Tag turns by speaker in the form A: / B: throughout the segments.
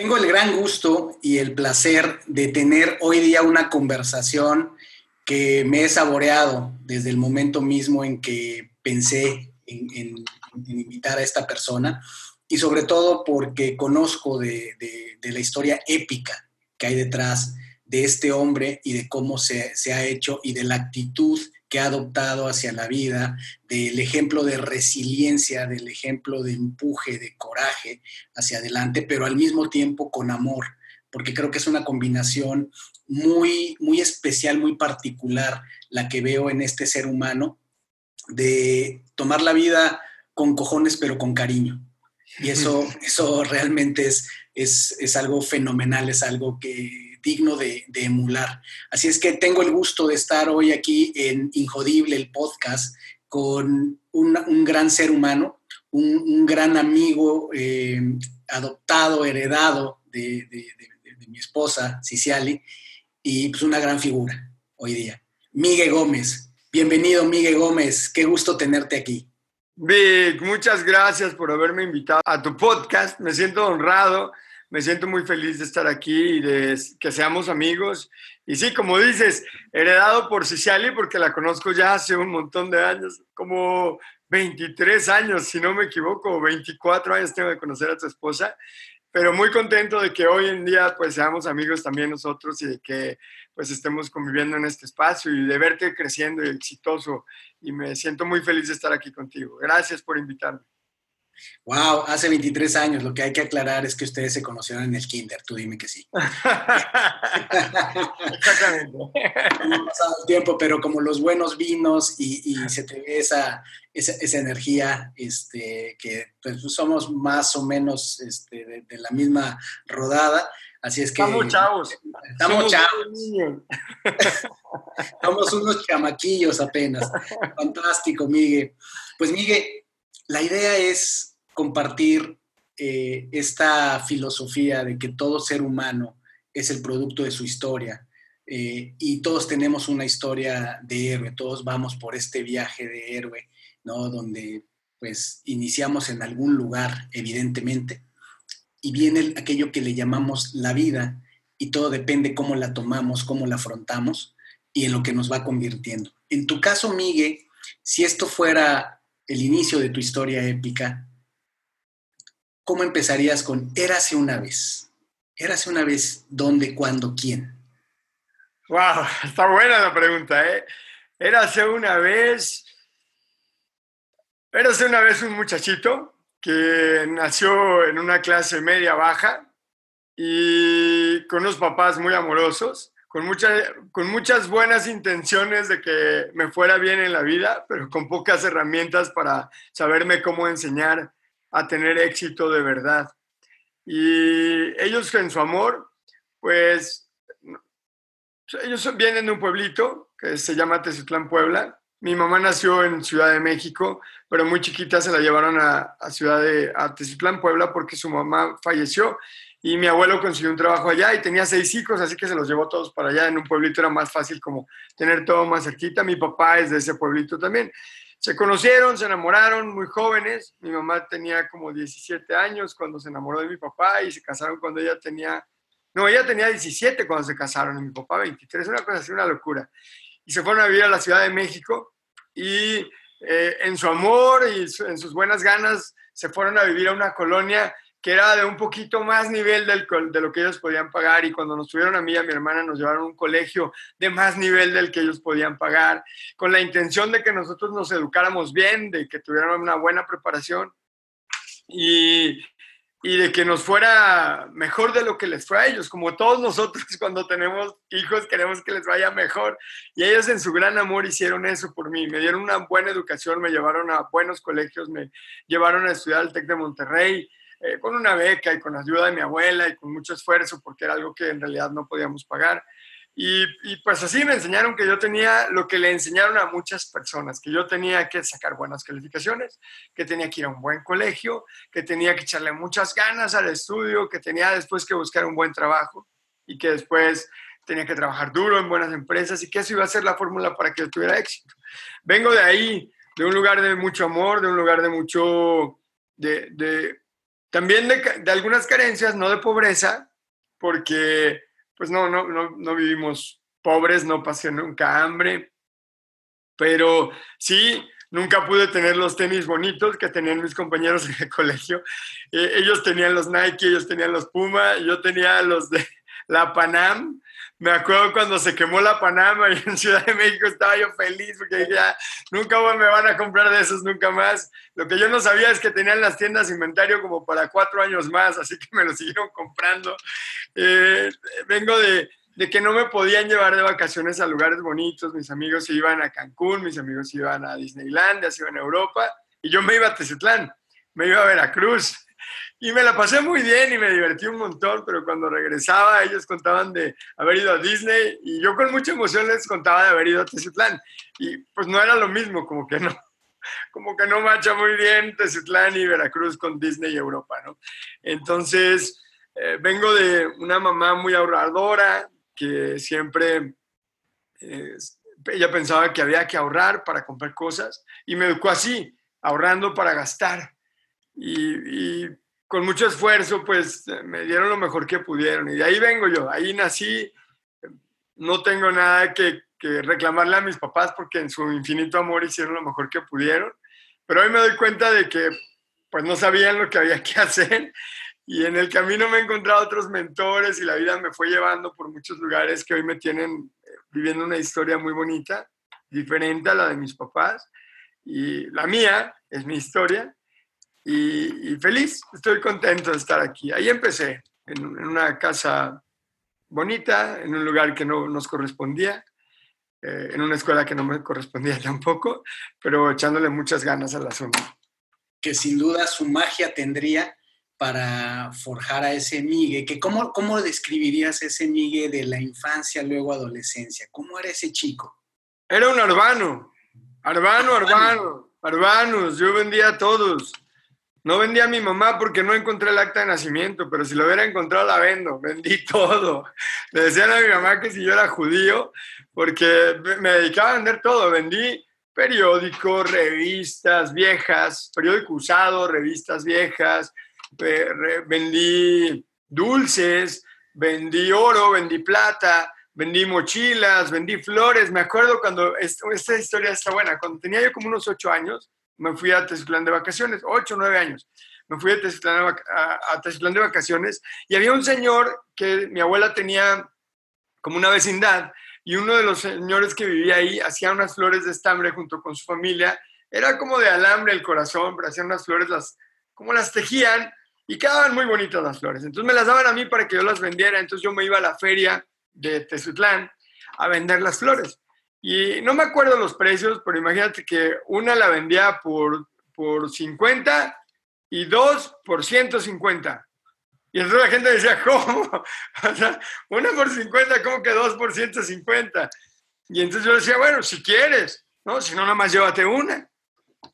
A: Tengo el gran gusto y el placer de tener hoy día una conversación que me he saboreado desde el momento mismo en que pensé en, invitar a esta persona y sobre todo porque conozco de, la historia épica que hay detrás de este hombre y de cómo se, se ha hecho y de la actitud que ha adoptado hacia la vida, del ejemplo de resiliencia, del ejemplo de empuje, de coraje hacia adelante, pero al mismo tiempo con amor, porque creo que es una combinación muy, muy especial, muy particular la que veo en este ser humano, de tomar la vida con cojones, pero con cariño. Y eso, eso realmente es, es, es algo fenomenal, es algo que digno de, emular. Así es que tengo el gusto de estar hoy aquí en Injodible, el podcast, con un, gran ser humano, un, gran amigo eh, adoptado, heredado de, mi esposa, Ciciali, y pues una gran figura hoy día. Miguel Gómez. Bienvenido, Miguel Gómez. Qué gusto tenerte aquí.
B: Vic, muchas gracias por haberme invitado a tu podcast. Me siento honrado me siento muy feliz de estar aquí y de que seamos amigos. Y sí, como dices, heredado por Ciciali, porque la conozco ya hace un montón de años, como 23 años, si no me equivoco, 24 años tengo de conocer a tu esposa, pero muy contento de que hoy en día pues seamos amigos también nosotros y de que pues estemos conviviendo en este espacio y de verte creciendo y exitoso. Y me siento muy feliz de estar aquí contigo. Gracias por invitarme.
A: Wow, hace 23 años. Lo que hay que aclarar es que ustedes se conocieron en el kinder. Tú dime que sí. Exactamente. No pasado el tiempo, pero como los buenos vinos y, se te ve esa, esa, energía, este, que pues, somos más o menos este, de, la misma rodada. Así es que...
B: Estamos chavos.
A: Estamos chavos. Somos unos chamaquillos apenas. Fantástico, Miguel. Pues Miguel, la idea es compartir eh, esta filosofía de que todo ser humano es el producto de su historia eh, y todos tenemos una historia de héroe, todos vamos por este viaje de héroe, ¿no? Donde pues iniciamos en algún lugar, evidentemente, y viene aquello que le llamamos la vida y todo depende cómo la tomamos, cómo la afrontamos y en lo que nos va convirtiendo. En tu caso, Miguel, si esto fuera el inicio de tu historia épica, ¿cómo empezarías con Érase una vez? Érase una vez, ¿dónde, cuándo, quién?
B: Wow, está buena la pregunta, ¿eh? Érase una vez. Érase una vez un muchachito que nació en una clase media baja y con unos papás muy amorosos, con, con muchas buenas intenciones de que me fuera bien en la vida, pero con pocas herramientas para saberme cómo enseñar a tener éxito de verdad. Y ellos en su amor, pues, ellos vienen de un pueblito que se llama Teciutlán, Puebla. Mi mamá nació en Ciudad de México, pero muy chiquita se la llevaron a, Ciudad de a Teciutlán, Puebla, porque su mamá falleció y mi abuelo consiguió un trabajo allá y tenía seis hijos, así que se los llevó todos para allá. En un pueblito era más fácil como tener todo más cerquita. Mi papá es de ese pueblito también. Se conocieron, se enamoraron muy jóvenes. Mi mamá tenía como 17 años cuando se enamoró de mi papá y se casaron cuando ella tenía, no, ella tenía 17 cuando se casaron y mi papá 23, una cosa así, una locura. Y se fueron a vivir a la Ciudad de México y eh, en su amor y en sus buenas ganas se fueron a vivir a una colonia que era de un poquito más nivel del, de lo que ellos podían pagar y cuando nos tuvieron a mí y a mi hermana nos llevaron a un colegio de más nivel del que ellos podían pagar, con la intención de que nosotros nos educáramos bien, de que tuviéramos una buena preparación y, y de que nos fuera mejor de lo que les fue a ellos, como todos nosotros cuando tenemos hijos queremos que les vaya mejor y ellos en su gran amor hicieron eso por mí, me dieron una buena educación, me llevaron a buenos colegios, me llevaron a estudiar al TEC de Monterrey, eh, con una beca y con ayuda de mi abuela y con mucho esfuerzo, porque era algo que en realidad no podíamos pagar. Y, pues así me enseñaron que yo tenía lo que le enseñaron a muchas personas, que yo tenía que sacar buenas calificaciones, que tenía que ir a un buen colegio, que tenía que echarle muchas ganas al estudio, que tenía después que buscar un buen trabajo y que después tenía que trabajar duro en buenas empresas y que eso iba a ser la fórmula para que tuviera éxito. Vengo de ahí, de un lugar de mucho amor, de un lugar de mucho, de, también de, de algunas carencias, no de pobreza, porque pues no, no, no, no vivimos pobres, no pasé nunca hambre, pero sí, nunca pude tener los tenis bonitos que tenían mis compañeros en el colegio. Eh, ellos tenían los Nike, ellos tenían los Puma, yo tenía los de la Panam me acuerdo cuando se quemó la Panama y en Ciudad de México estaba yo feliz porque ya nunca me van a comprar de esos, nunca más. Lo que yo no sabía es que tenían las tiendas inventario como para cuatro años más, así que me lo siguieron comprando. Eh, vengo de, que no me podían llevar de vacaciones a lugares bonitos. Mis amigos se iban a Cancún, mis amigos iban a Disneylandia, se iban a Europa y yo me iba a Tecitlán, me iba a Veracruz. Y me la pasé muy bien y me divertí un montón, pero cuando regresaba ellos contaban de haber ido a Disney y yo con mucha emoción les contaba de haber ido a Teciutlán. Y pues no era lo mismo, como que no, como que no marcha muy bien Teciutlán y Veracruz con Disney y Europa, ¿no? Entonces, eh, vengo de una mamá muy ahorradora que siempre, eh, ella pensaba que había que ahorrar para comprar cosas y me educó así, ahorrando para gastar. y, y con mucho esfuerzo, pues me dieron lo mejor que pudieron. Y de ahí vengo yo, ahí nací. No tengo nada que, reclamarle a mis papás porque en su infinito amor hicieron lo mejor que pudieron. Pero hoy me doy cuenta de que pues no sabían lo que había que hacer. Y en el camino me he encontrado otros mentores y la vida me fue llevando por muchos lugares que hoy me tienen eh, viviendo una historia muy bonita, diferente a la de mis papás. Y la mía es mi historia y, feliz, estoy contento de estar aquí. Ahí empecé, en, una casa bonita, en un lugar que no nos correspondía, eh, en una escuela que no me correspondía tampoco, pero echándole muchas ganas al asunto.
A: Que sin duda su magia tendría para forjar a ese Migue, que cómo, cómo describirías ese Migue de la infancia, luego adolescencia? ¿Cómo era ese chico?
B: Era un arbano, arbano, arbano, arbanos, yo vendía a todos. No vendí a mi mamá porque no encontré el acta de nacimiento, pero si lo hubiera encontrado la vendo. Vendí todo. Le decían a mi mamá que si yo era judío, porque me dedicaba a vender todo. Vendí periódicos, revistas viejas, periódico usado, revistas viejas, vendí dulces, vendí oro, vendí plata, vendí mochilas, vendí flores. Me acuerdo cuando, esta historia está buena, cuando tenía yo como unos ocho años, me fui a Teciutlán de vacaciones, ocho, nueve años. Me fui a Teciutlán, a, de vacaciones y había un señor que mi abuela tenía como una vecindad y uno de los señores que vivía ahí hacía unas flores de estambre junto con su familia. Era como de alambre el corazón, pero hacían unas flores, las, como las tejían y quedaban muy bonitas las flores. Entonces me las daban a mí para que yo las vendiera. Entonces yo me iba a la feria de Teciutlán a vender las flores. Y no me acuerdo los precios, pero imagínate que una la vendía por, por 50 y dos por 150. Y entonces la gente decía, ¿cómo? Una por 50, ¿cómo que dos por 150? Y entonces yo decía, bueno, si quieres, ¿no? Si no, nada más llévate una.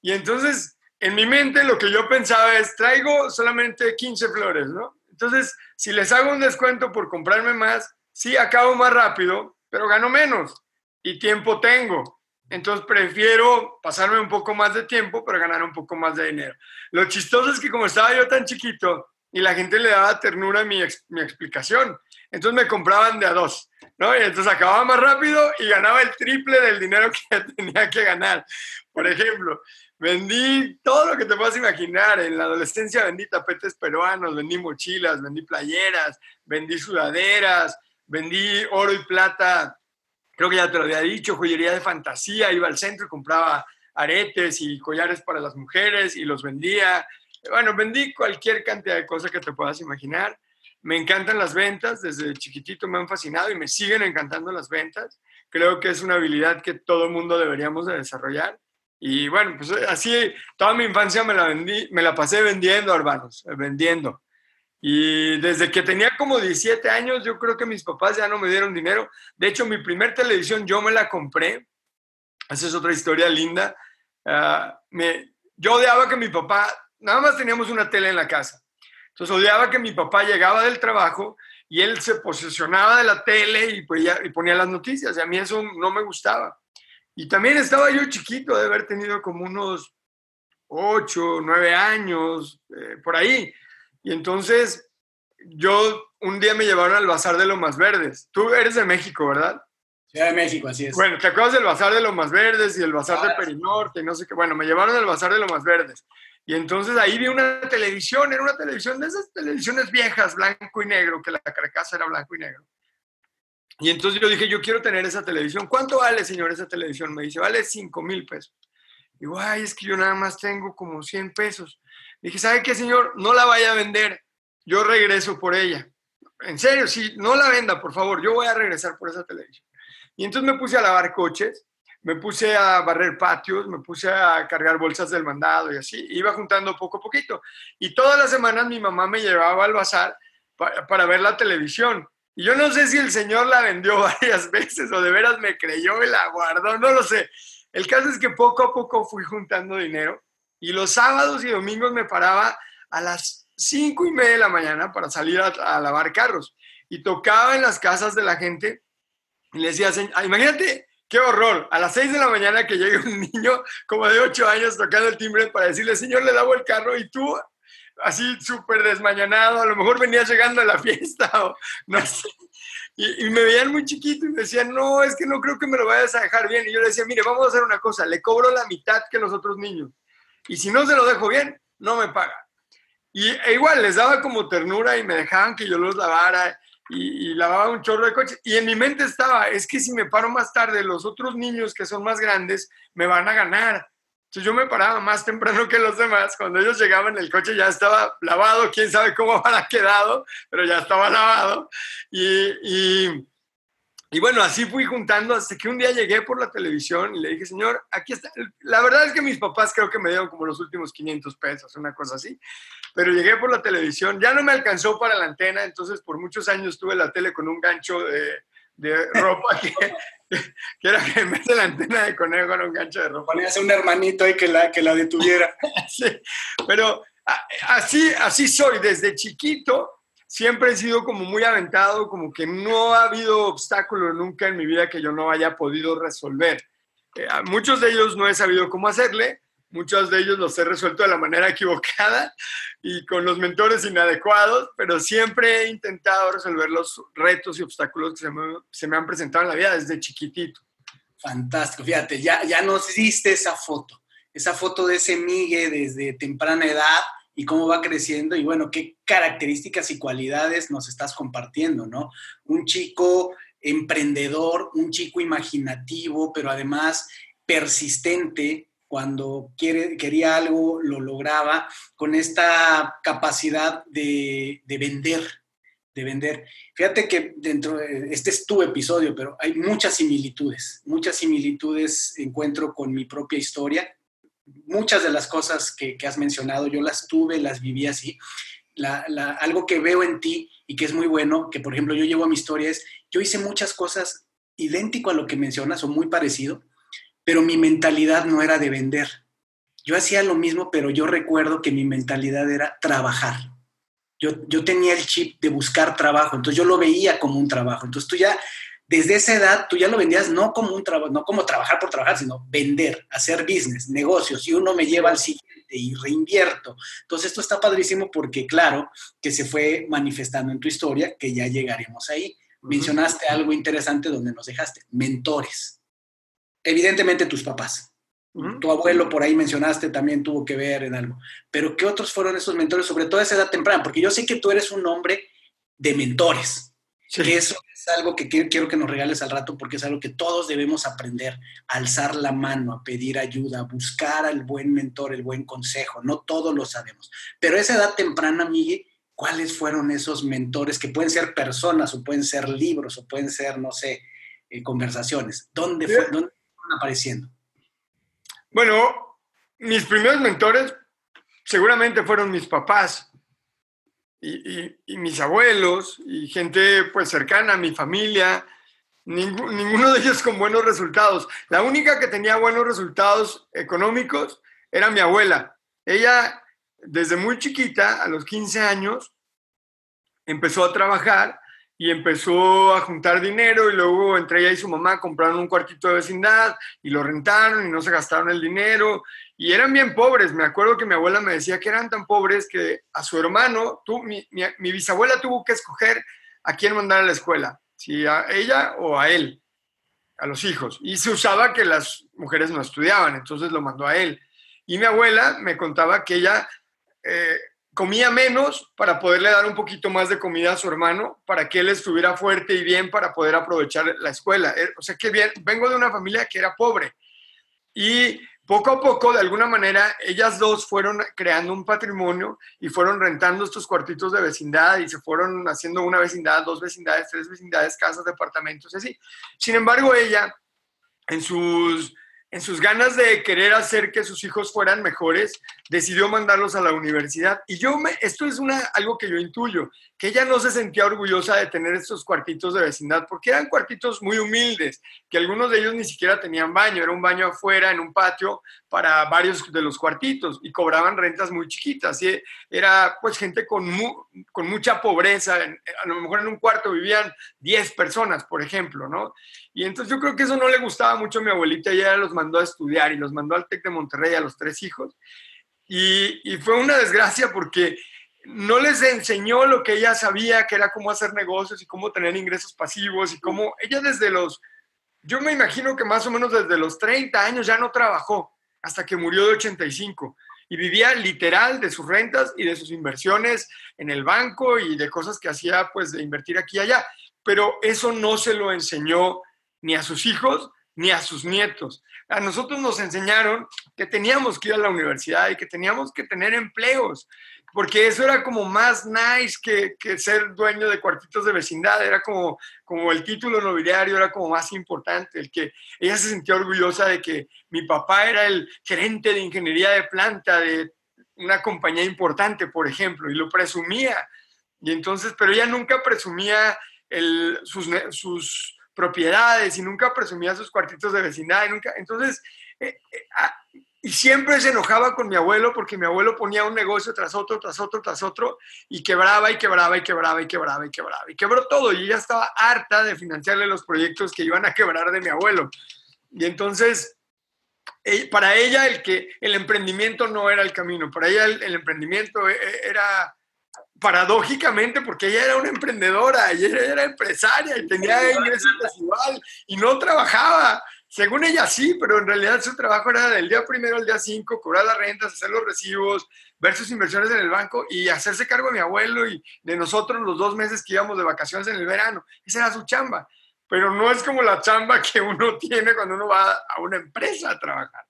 B: Y entonces, en mi mente lo que yo pensaba es, traigo solamente 15 flores, ¿no? Entonces, si les hago un descuento por comprarme más, sí, acabo más rápido, pero gano menos y tiempo tengo. Entonces prefiero pasarme un poco más de tiempo, pero ganar un poco más de dinero. Lo chistoso es que como estaba yo tan chiquito y la gente le daba ternura a mi, mi explicación, entonces me compraban de a dos, ¿no? Y entonces acababa más rápido y ganaba el triple del dinero que tenía que ganar. Por ejemplo, vendí todo lo que te puedas imaginar. En la adolescencia vendí tapetes peruanos, vendí mochilas, vendí playeras, vendí sudaderas, vendí oro y plata creo que ya te lo había dicho, joyería de fantasía, iba al centro y compraba aretes y collares para las mujeres y los vendía. Bueno, vendí cualquier cantidad de cosas que te puedas imaginar. Me encantan las ventas, desde chiquitito me han fascinado y me siguen encantando las ventas. Creo que es una habilidad que todo el mundo deberíamos de desarrollar. Y bueno, pues así toda mi infancia me la, vendí, me la pasé vendiendo, hermanos, vendiendo. Y desde que tenía como 17 años, yo creo que mis papás ya no me dieron dinero. De hecho, mi primer televisión yo me la compré. Esa es otra historia linda. Ah, me, yo odiaba que mi papá, nada más teníamos una tele en la casa. Entonces odiaba que mi papá llegaba del trabajo y él se posicionaba de la tele y, pues y ponía las noticias. Y a mí eso no me gustaba. Y también estaba yo chiquito de haber tenido como unos 8, 9 años, eh, por ahí. Y entonces yo un día me llevaron al Bazar de Lomas Verdes. Tú eres de México, ¿verdad?
A: Ciudad de México, así es.
B: Bueno, ¿te acuerdas del Bazar de Lomas Verdes y el Bazar de Perinorte y no sé qué? Bueno, me llevaron al Bazar de Lomas Verdes. Y entonces ahí vi una televisión, era una televisión de esas televisiones viejas, blanco y negro, que la carcasa era blanco y negro. Y entonces yo dije, yo quiero tener esa televisión. ¿Cuánto vale, señor, esa televisión? Me dice, vale 5 mil pesos. Digo, ay, es que yo nada más tengo como 100 pesos. Dije, ¿sabe qué, señor? No la vaya a vender. Yo regreso por ella. En serio, sí, no la venda, por favor. Yo voy a regresar por esa televisión. Y entonces me puse a lavar coches, me puse a barrer patios, me puse a cargar bolsas del mandado y así. Iba juntando poco a poquito. Y todas las semanas mi mamá me llevaba al bazar para, para ver la televisión. Y yo no sé si el señor la vendió varias veces o de veras me creyó y la guardó, no lo sé. El caso es que poco a poco fui juntando dinero y los sábados y domingos me paraba a las cinco y media de la mañana para salir a, lavar carros y tocaba en las casas de la gente y le decía, imagínate qué horror, a las seis de la mañana que llegue un niño como de ocho años tocando el timbre para decirle, señor, le daba el carro y tú así súper desmañanado, a lo mejor venía llegando a la fiesta o no sé. Y, me veían muy chiquito y me decían, no, es que no creo que me lo vayas a dejar bien. Y yo le decía, mire, vamos a hacer una cosa, le cobro la mitad que los otros niños. Y si no se lo dejo bien, no me paga. Y e igual les daba como ternura y me dejaban que yo los lavara y, y, lavaba un chorro de coches. Y en mi mente estaba, es que si me paro más tarde, los otros niños que son más grandes me van a ganar yo me paraba más temprano que los demás. Cuando ellos llegaban, el coche ya estaba lavado, quién sabe cómo habrá quedado, pero ya estaba lavado. Y, y, y, bueno, así fui juntando hasta que un día llegué por la televisión y le dije, señor, aquí está. La verdad es que mis papás creo que me dieron como los últimos 500 pesos, una cosa así. Pero llegué por la televisión, ya no me alcanzó para la antena, entonces por muchos años tuve la tele con un gancho de de ropa que, que, era que en vez de la antena de conejo era un gancho de ropa.
A: Ponías un hermanito ahí que la, que la detuviera.
B: sí, pero así, así soy, desde chiquito siempre he sido como muy aventado, como que no ha habido obstáculo nunca en mi vida que yo no haya podido resolver. Eh, muchos de ellos no he sabido cómo hacerle, Muchos de ellos los he resuelto de la manera equivocada y con los mentores inadecuados, pero siempre he intentado resolver los retos y obstáculos que se me, han presentado en la vida desde chiquitito.
A: Fantástico, fíjate, ya, ya nos diste esa foto, esa foto de ese Migue desde temprana edad y cómo va creciendo y bueno, qué características y cualidades nos estás compartiendo, ¿no? Un chico emprendedor, un chico imaginativo, pero además persistente, cuando quiere, quería algo, lo lograba, con esta capacidad de, vender, de vender. Fíjate que dentro de, este es tu episodio, pero hay muchas similitudes, muchas similitudes encuentro con mi propia historia. Muchas de las cosas que, has mencionado, yo las tuve, las viví así. algo que veo en ti y que es muy bueno, que por ejemplo yo llevo a mi historia es, yo hice muchas cosas idéntico a lo que mencionas o muy parecido, pero mi mentalidad no era de vender. Yo hacía lo mismo, pero yo recuerdo que mi mentalidad era trabajar. Yo, yo tenía el chip de buscar trabajo, entonces yo lo veía como un trabajo. Entonces tú ya, desde esa edad, tú ya lo vendías no como un trabajo, no como trabajar por trabajar, sino vender, hacer business, negocios, y uno me lleva al siguiente y reinvierto. Entonces esto está padrísimo porque claro que se fue manifestando en tu historia, que ya llegaremos ahí. Mencionaste algo interesante donde nos dejaste, mentores evidentemente tus papás. Tu abuelo, por ahí mencionaste, también tuvo que ver en algo. Pero ¿qué otros fueron esos mentores, sobre todo a esa edad temprana? Porque yo sé que tú eres un hombre de mentores. Que eso es algo que quiero, que nos regales al rato porque es algo que todos debemos aprender, alzar la mano, a pedir ayuda, a buscar al buen mentor, el buen consejo. No todos lo sabemos. Pero a esa edad temprana, Miguel, ¿cuáles fueron esos mentores que pueden ser personas o pueden ser libros o pueden ser, no sé, eh, conversaciones? ¿Dónde, fue, ¿Dónde apareciendo?
B: Bueno, mis primeros mentores seguramente fueron mis papás y, mis abuelos y gente pues cercana a mi familia. ninguno de ellos con buenos resultados. La única que tenía buenos resultados económicos era mi abuela. Ella, desde muy chiquita, a los 15 años, empezó a trabajar y empezó a juntar dinero y luego entre ella y su mamá compraron un cuartito de vecindad y lo rentaron y no se gastaron el dinero y eran bien pobres. Me acuerdo que mi abuela me decía que eran tan pobres que a su hermano, tú, mi, mi bisabuela tuvo que escoger a quién mandar a la escuela, si a ella o a él, a los hijos. Y se usaba que las mujeres no estudiaban, entonces lo mandó a él. Y mi abuela me contaba que ella... Eh, comía menos para poderle dar un poquito más de comida a su hermano, para que él estuviera fuerte y bien para poder aprovechar la escuela. Eh, o sea que bien, vengo de una familia que era pobre. Y poco a poco, de alguna manera, ellas dos fueron creando un patrimonio y fueron rentando estos cuartitos de vecindad y se fueron haciendo una vecindad, dos vecindades, tres vecindades, casas, departamentos, así. Sin embargo, ella, en sus en sus ganas de querer hacer que sus hijos fueran mejores, decidió mandarlos a la universidad. Y yo, esto es algo que yo intuyo, que ella no se sentía orgullosa de tener estos cuartitos de vecindad, porque eran cuartitos muy humildes, que algunos de ellos ni siquiera tenían baño, era un baño afuera en un patio para varios de los cuartitos y cobraban rentas muy chiquitas. Y era pues gente con, con mucha pobreza, a lo mejor en un cuarto vivían 10 personas, por ejemplo, ¿no? Y entonces yo creo que eso no le gustaba mucho a mi abuelita y ella los mandó a estudiar y los mandó al TEC de Monterrey a los tres hijos. Y, fue una desgracia porque no les enseñó lo que ella sabía, que era cómo hacer negocios y cómo tener ingresos pasivos y cómo ella desde los, yo me imagino que más o menos desde los 30 años ya no trabajó hasta que murió de 85 y vivía literal de sus rentas y de sus inversiones en el banco y de cosas que hacía pues de invertir aquí y allá. Pero eso no se lo enseñó ni a sus hijos ni a sus nietos. A nosotros nos enseñaron que teníamos que ir a la universidad y que teníamos que tener empleos, porque eso era como más nice que, que, ser dueño de cuartitos de vecindad, era como, como el título nobiliario, era como más importante, el que ella se sentía orgullosa de que mi papá era el gerente de ingeniería de planta de una compañía importante, por ejemplo, y lo presumía. Y entonces, pero ella nunca presumía sus, sus propiedades y nunca presumía sus cuartitos de vecindad. Y nunca, entonces, eh, eh, ah, y siempre se enojaba con mi abuelo porque mi abuelo ponía un negocio tras otro, tras otro, tras otro, y quebraba y quebraba y quebraba y quebraba y quebraba. Y quebró todo y ella estaba harta de financiarle los proyectos que iban a quebrar de mi abuelo. Y entonces, eh, para ella el, que, el emprendimiento no era el camino, para ella el emprendimiento era paradójicamente, porque ella era una emprendedora, y ella era empresaria y tenía ingresos residual y no trabajaba. Según ella sí, pero en realidad su trabajo era del día primero al día cinco, cobrar las rentas, hacer los recibos, ver sus inversiones en el banco y hacerse cargo de mi abuelo y de nosotros los dos meses que íbamos de vacaciones en el verano. Esa era su chamba. Pero no es como la chamba que uno tiene cuando uno va a una empresa a trabajar.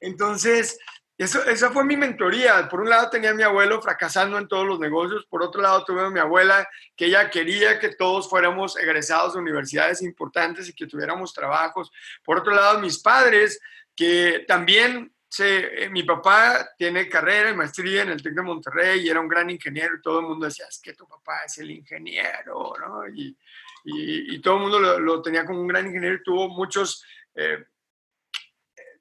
B: Entonces, eso, esa fue mi mentoría. Por un lado tenía a mi abuelo fracasando en todos los negocios, por otro lado tuve a mi abuela que ella quería que todos fuéramos egresados de universidades importantes y que tuviéramos trabajos. Por otro lado, mis padres que también se, eh, mi papá tiene carrera y maestría en el TEC de Monterrey y era un gran ingeniero y todo el mundo decía, es que tu papá es el ingeniero, ¿no? Y, y, todo el mundo lo, tenía como un gran ingeniero y tuvo muchos... Eh,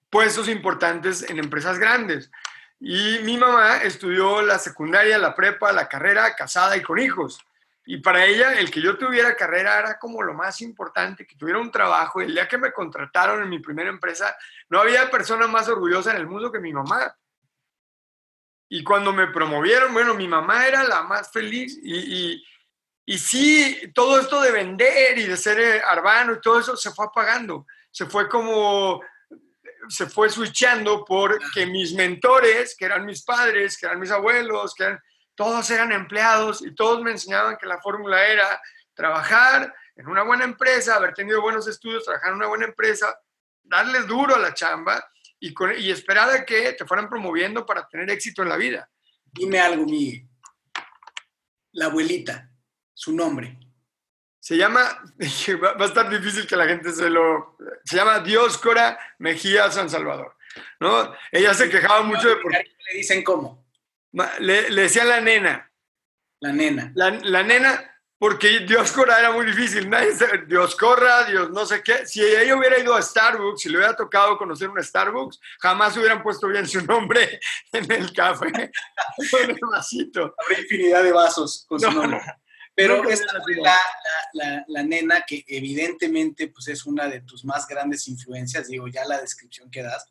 B: puestos importantes en empresas grandes. Y mi mamá estudió la secundaria, la prepa, la carrera, casada y con hijos. Y para ella, el que yo tuviera carrera era como lo más importante, que tuviera un trabajo. El día que me contrataron en mi primera empresa, no había persona más orgullosa en el mundo que mi mamá. Y cuando me promovieron, bueno, mi mamá era la más feliz. Y, y, y sí, todo esto de vender y de ser eh, arbano y todo eso se fue apagando. Se fue como se fue switchando porque mis mentores, que eran mis padres, que eran mis abuelos, que eran, todos eran empleados y todos me enseñaban que la fórmula era trabajar en una buena empresa, haber tenido buenos estudios, trabajar en una buena empresa, darles duro a la chamba y, y esperar a que te fueran promoviendo para tener éxito en la vida.
A: Dime algo, Miguel. La abuelita, su nombre.
B: Se llama, va a estar difícil que la gente se lo... Se llama Dioscora Mejía San Salvador. ¿no? Ella se quejaba mucho de... Por...
A: ¿Le dicen cómo?
B: Le, le decían la nena.
A: La nena.
B: La, la nena, porque Dios corra era muy difícil. Nadie, Dios corra, Dios no sé qué. Si ella hubiera ido a Starbucks, si le hubiera tocado conocer un Starbucks, jamás hubieran puesto bien su nombre en el café, en el vasito.
A: Habrá infinidad de vasos con su nombre. Pero esta fue la, la, la, nena que evidentemente pues, es una de tus más grandes influencias, digo, ya la descripción que das.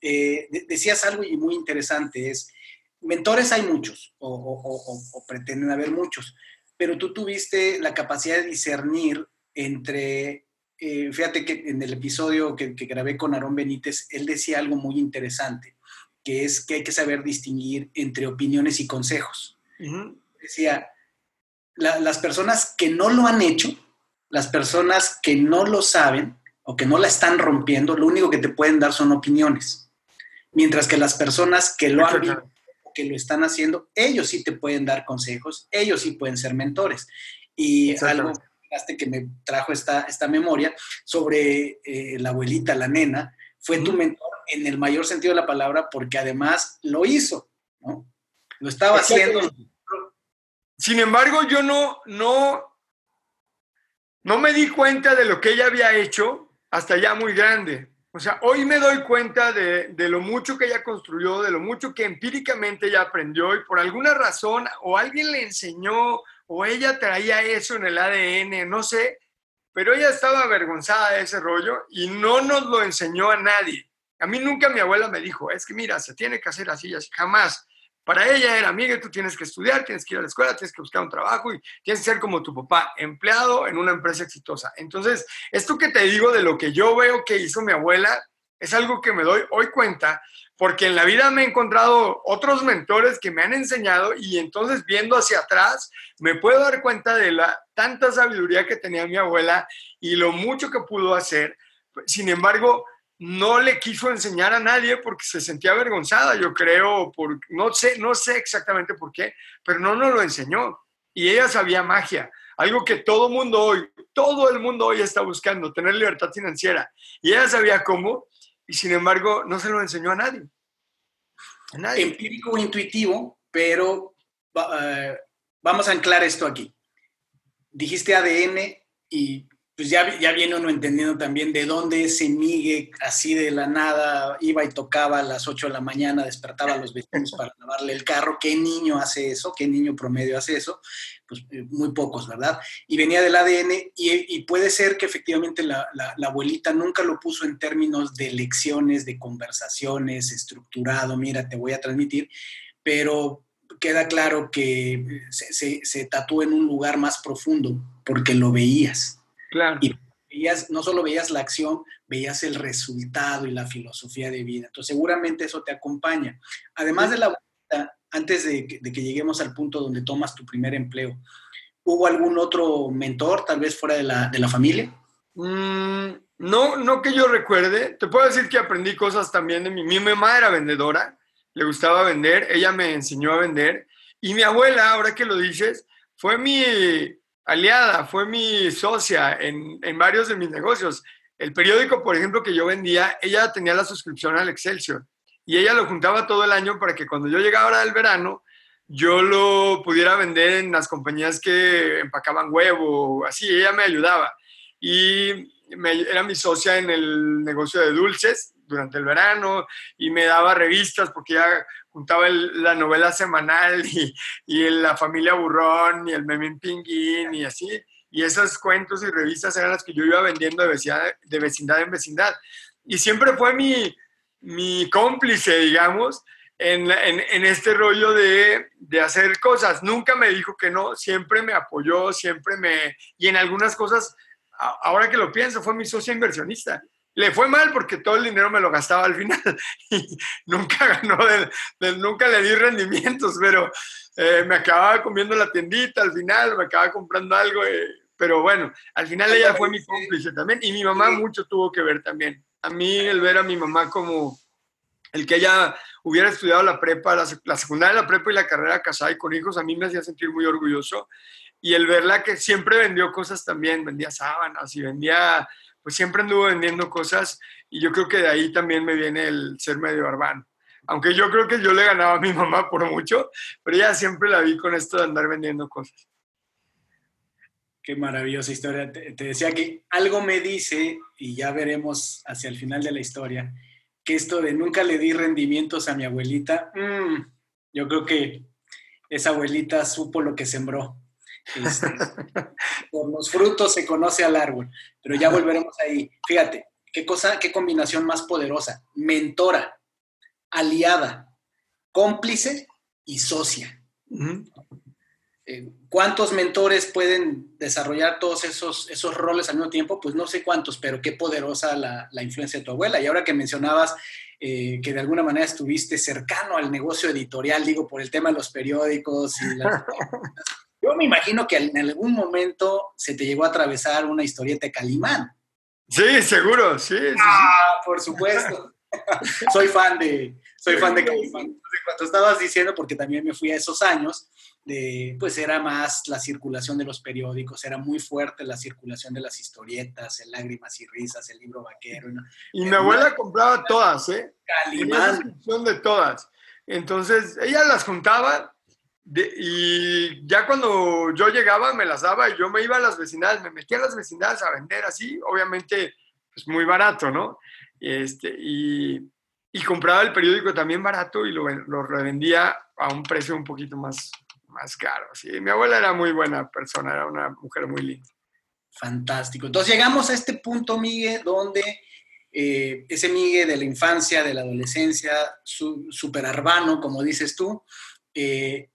A: Eh, decías algo y muy interesante, es, mentores hay muchos, o, o, o pretenden haber muchos, pero tú tuviste la capacidad de discernir entre, eh, fíjate que en el episodio que, grabé con Aarón Benítez, él decía algo muy interesante, que es que hay que saber distinguir entre opiniones y consejos. Decía, las personas que no lo han hecho, las personas que no lo saben o que no la están rompiendo, lo único que te pueden dar son opiniones. Mientras que las personas que lo han que lo están haciendo, ellos sí te pueden dar consejos, ellos sí pueden ser mentores. Y algo que me trajo esta, esta memoria sobre eh, la abuelita, la nena, fue tu mentor en el mayor sentido de la palabra porque además lo hizo, ¿no? Lo estaba haciendo.
B: Sin embargo, yo no, no, no me di cuenta de lo que ella había hecho hasta ya muy grande. O sea, hoy me doy cuenta de, lo mucho que ella construyó, de lo mucho que empíricamente ella aprendió y por alguna razón o alguien le enseñó o ella traía eso en el ADN, no sé, pero ella estaba avergonzada de ese rollo y no nos lo enseñó a nadie. A mí nunca mi abuela me dijo, es que mira, se tiene que hacer así, así, jamás. Para ella era, amiga, tú tienes que estudiar, tienes que ir a la escuela, tienes que buscar un trabajo y tienes que ser como tu papá, empleado en una empresa exitosa. Entonces, esto que te digo de lo que yo veo que hizo mi abuela es algo que me doy hoy cuenta porque en la vida me he encontrado otros mentores que me han enseñado y entonces viendo hacia atrás me puedo dar cuenta de la tanta sabiduría que tenía mi abuela y lo mucho que pudo hacer. Sin embargo, no le quiso enseñar a nadie porque se sentía avergonzada, yo creo, por, no, sé, no sé exactamente por qué, pero no nos lo enseñó. Y ella sabía magia, algo que todo mundo hoy, todo el mundo hoy está buscando, tener libertad financiera. Y ella sabía cómo, y sin embargo no se lo enseñó a nadie.
A: Empírico intuitivo, pero eh, vamos a anclar esto aquí. Dijiste ADN y pues ya, ya viene uno entendiendo también de dónde ese migue así de la nada iba y tocaba a las 8 de la mañana, despertaba a los vecinos para lavarle el carro. ¿Qué niño hace eso? ¿Qué niño promedio hace eso? Pues eh, muy pocos, ¿verdad? Y venía del ADN y, puede ser que efectivamente la, la, abuelita nunca lo puso en términos de lecciones, de conversaciones, estructurado, mira, te voy a transmitir, pero queda claro que se, se, se tatuó en un lugar más profundo porque lo veías y veías, no solo veías la acción, veías el resultado y la filosofía de vida. Entonces, seguramente eso te acompaña. Además de la vuelta, antes de que, lleguemos al punto donde tomas tu primer empleo, ¿hubo algún otro mentor, tal vez fuera de la, de la familia?
B: Mm, no, no que yo recuerde. Te puedo decir que aprendí cosas también de mi. Mi mamá era vendedora, le gustaba vender, ella me enseñó a vender. Y mi abuela, ahora que lo dices, fue mi, aliada, fue mi socia en, varios de mis negocios. El periódico, por ejemplo, que yo vendía, ella tenía la suscripción al Excelsior y ella lo juntaba todo el año para que cuando yo llegaba ahora del verano, yo lo pudiera vender en las compañías que empacaban huevo, así, ella me ayudaba. Y era mi socia en el negocio de dulces durante el verano y me daba revistas porque ella juntaba la novela semanal y, y, la familia burrón y el memín pinguín y así. Y esos cuentos y revistas eran las que yo iba vendiendo de vecindad, de vecindad en vecindad. Y siempre fue mi, mi cómplice, digamos, en, en, en, este rollo de, de, hacer cosas. Nunca me dijo que no, siempre me apoyó, siempre me... Y en algunas cosas ahora que lo pienso, fue mi socia inversionista. Le fue mal porque todo el dinero me lo gastaba al final y nunca ganó, nunca le di rendimientos, pero eh, me acababa comiendo la tiendita al final, me acababa comprando algo, eh, pero bueno, al final ella fue mi cómplice también y mi mamá mucho tuvo que ver también. A mí el ver a mi mamá como el que ella hubiera estudiado la prepa, la, la secundaria, la prepa y la carrera casada y con hijos, a mí me hacía sentir muy orgulloso. Y el verla que siempre vendió cosas también, vendía sábanas y vendía pues siempre anduvo vendiendo cosas y yo creo que de ahí también me viene el ser medio urbano. Aunque yo creo que yo le ganaba a mi mamá por mucho, pero ella siempre la vi con esto de andar vendiendo cosas.
A: Qué maravillosa historia. Te, decía que algo me dice, y ya veremos hacia el final de la historia, que esto de nunca le di rendimientos a mi abuelita, mm, yo creo que esa abuelita supo lo que sembró. Este, por los frutos se conoce al árbol, pero ya volveremos ahí. Fíjate, qué cosa, qué combinación más poderosa. Mentora, aliada, cómplice y socia. Eh, ¿Cuántos mentores pueden desarrollar todos esos, esos roles al mismo tiempo? Pues no sé cuántos, pero qué poderosa la, influencia de tu abuela. Y ahora que mencionabas eh, que de alguna manera estuviste cercano al negocio editorial, digo, por el tema de los periódicos y Yo me imagino que en algún momento se te llegó a atravesar una historieta de Calimán.
B: Sí, seguro, sí.
A: ah, por supuesto. soy fan de, soy fan de Calimán. Cuando estabas diciendo, porque también me fui a esos años, de, pues era más la circulación de los periódicos, era muy fuerte la circulación de las historietas, el Lágrimas y Risas, el libro vaquero.
B: Y mi abuela compraba todas, ¿eh? Calimán. de todas. Entonces, ella las juntaba y ya cuando yo llegaba me las daba y yo me iba a las vecindades, me metía a las vecindades a vender así, obviamente pues muy barato, ¿no? Este, y, y compraba el periódico también barato y lo, lo, revendía a un precio un poquito más, más caro. Sí, mi abuela era muy buena persona, era una mujer muy linda.
A: Fantástico. Entonces llegamos a este punto, Miguel, donde eh, ese Miguel de la infancia, de la adolescencia, su, super arbano, como dices tú, eh,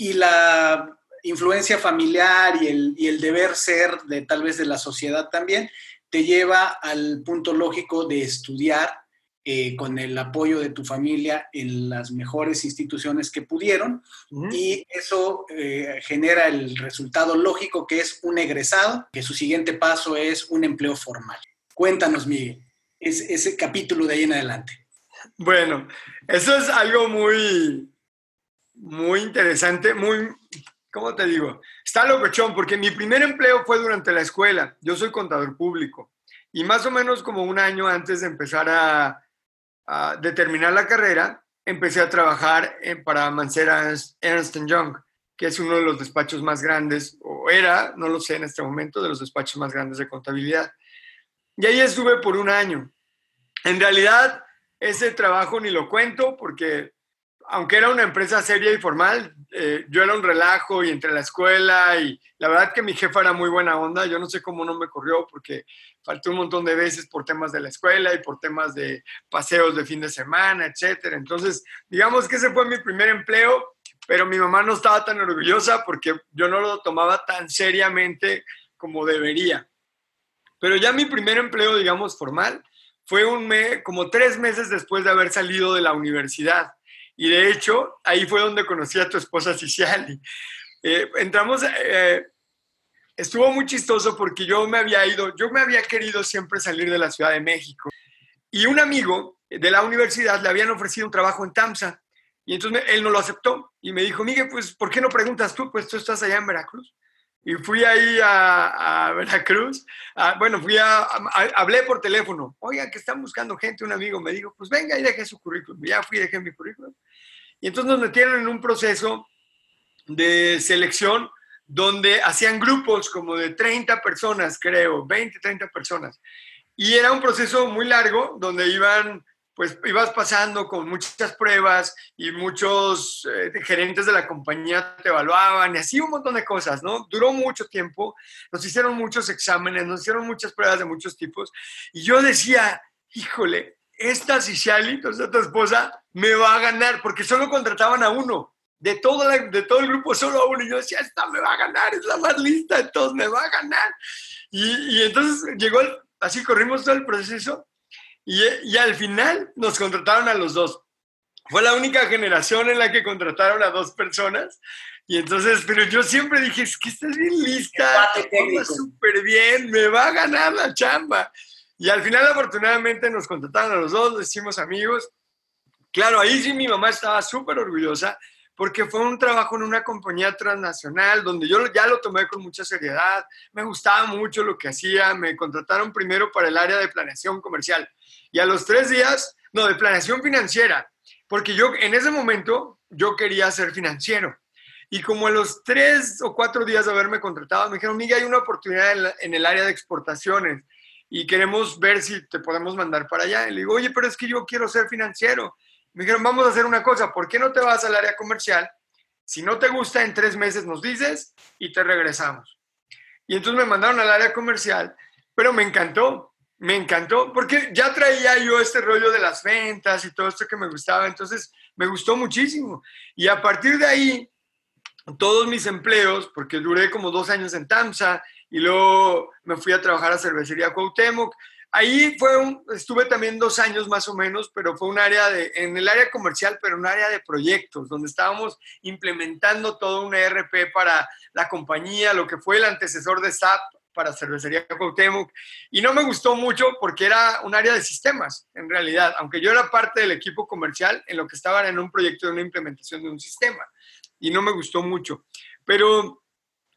A: y la influencia familiar y el, y el deber ser de tal vez de la sociedad también, te lleva al punto lógico de estudiar eh, con el apoyo de tu familia en las mejores instituciones que pudieron y eso eh, genera el resultado lógico que es un egresado, que su siguiente paso es un empleo formal. Cuéntanos, Miguel, ese capítulo de ahí en adelante.
B: Bueno, eso es algo muy, muy interesante, muy, ¿cómo te digo? Está locochón, porque mi primer empleo fue durante la escuela. Yo soy contador público. Y más o menos como un año antes de empezar a, a la carrera, empecé a trabajar en, para Mancera Ernst Young, que es uno de los despachos más grandes, o era, no lo sé en este momento, de los despachos más grandes de contabilidad. Y ahí estuve por un año. En realidad, ese trabajo ni lo cuento porque aunque era una empresa seria y formal, eh, yo era un relajo y entre la escuela y la verdad que mi jefa era muy buena onda, yo no sé cómo no me corrió porque falté un montón de veces por temas de la escuela y por temas de paseos de fin de semana, etcétera. Entonces, digamos que ese fue mi primer empleo, pero mi mamá no estaba tan orgullosa porque yo no lo tomaba tan seriamente como debería. Pero ya mi primer empleo, digamos, formal, fue un mes, como tres meses después de haber salido de la universidad. Y de hecho, ahí fue donde conocí a tu esposa Ciciali. Eh, entramos, eh, estuvo muy chistoso porque yo me había ido, yo me había querido siempre salir de la Ciudad de México. Y un amigo de la universidad le habían ofrecido un trabajo en TAMSA. Y entonces él no lo aceptó y me dijo, Miguel, pues, ¿por qué no preguntas tú? Pues tú estás allá en Veracruz. Y fui ahí a, Veracruz. bueno, fui a, hablé por teléfono. Oigan, que están buscando gente. Un amigo me dijo, pues venga y deje su currículum. Ya fui dejé mi currículum. Y entonces nos metieron en un proceso de selección donde hacían grupos como de 30 personas, creo, 20, 30 personas. Y era un proceso muy largo donde iban, pues ibas pasando con muchas pruebas y muchos eh, gerentes de la compañía te evaluaban y así un montón de cosas, ¿no? Duró mucho tiempo, nos hicieron muchos exámenes, nos hicieron muchas pruebas de muchos tipos y yo decía, híjole, esta Ciciali, esta tu esposa, me va a ganar, porque solo contrataban a uno. De todo, de todo el grupo, solo a uno. Y yo decía, esta me va a ganar, es la más lista, entonces me va a ganar. Y, entonces llegó, así corrimos todo el proceso y, y al final nos contrataron a los dos. Fue la única generación en la que contrataron a dos personas. Y entonces, pero yo siempre dije, es que estás bien lista, súper bien, me va a ganar la chamba. Y al final, afortunadamente, nos contrataron a los dos, nos hicimos amigos. Claro, ahí sí mi mamá estaba súper orgullosa, porque fue un trabajo en una compañía transnacional donde yo ya lo tomé con mucha seriedad, me gustaba mucho lo que hacía, me contrataron primero para el área de planeación comercial y a los tres días, no, de planeación financiera, porque yo en ese momento yo quería ser financiero. Y como a los tres o cuatro días de haberme contratado, me dijeron, Miguel, hay una oportunidad en, el área de exportaciones y queremos ver si te podemos mandar para allá. Y le digo, oye, pero es que yo quiero ser financiero. Me dijeron, vamos a hacer una cosa, ¿por qué no te vas al área comercial? Si no te gusta, en tres meses nos dices y te regresamos. Y entonces me mandaron al área comercial, pero me encantó, me encantó, porque ya traía yo este rollo de las ventas y todo esto que me gustaba, entonces me gustó muchísimo. Y a partir de ahí, todos mis empleos, porque duré como dos años en TAMSA y luego me fui a trabajar a Cervecería Cuauhtémoc. Ahí fue un, estuve también dos años más o menos, pero fue un área de, en el área comercial, pero un área de proyectos, donde estábamos implementando todo un ERP para la compañía, lo que fue el antecesor de SAP para Cervecería Cuauhtémoc. Y no me gustó mucho porque era un área de sistemas, en realidad, aunque yo era parte del equipo comercial, en lo que estaban en un proyecto de una implementación de un sistema y no me gustó mucho. Pero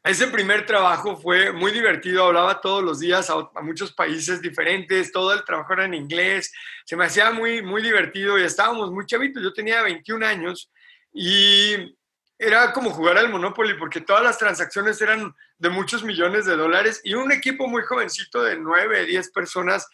B: ese primer trabajo fue muy divertido, hablaba todos los días a, muchos países diferentes, todo el trabajo era en inglés, se me hacía muy, muy divertido y estábamos muy chavitos, yo tenía 21 años y era como jugar al Monopoly porque todas las transacciones eran de muchos millones de dólares y un equipo muy jovencito de 9, 10 personas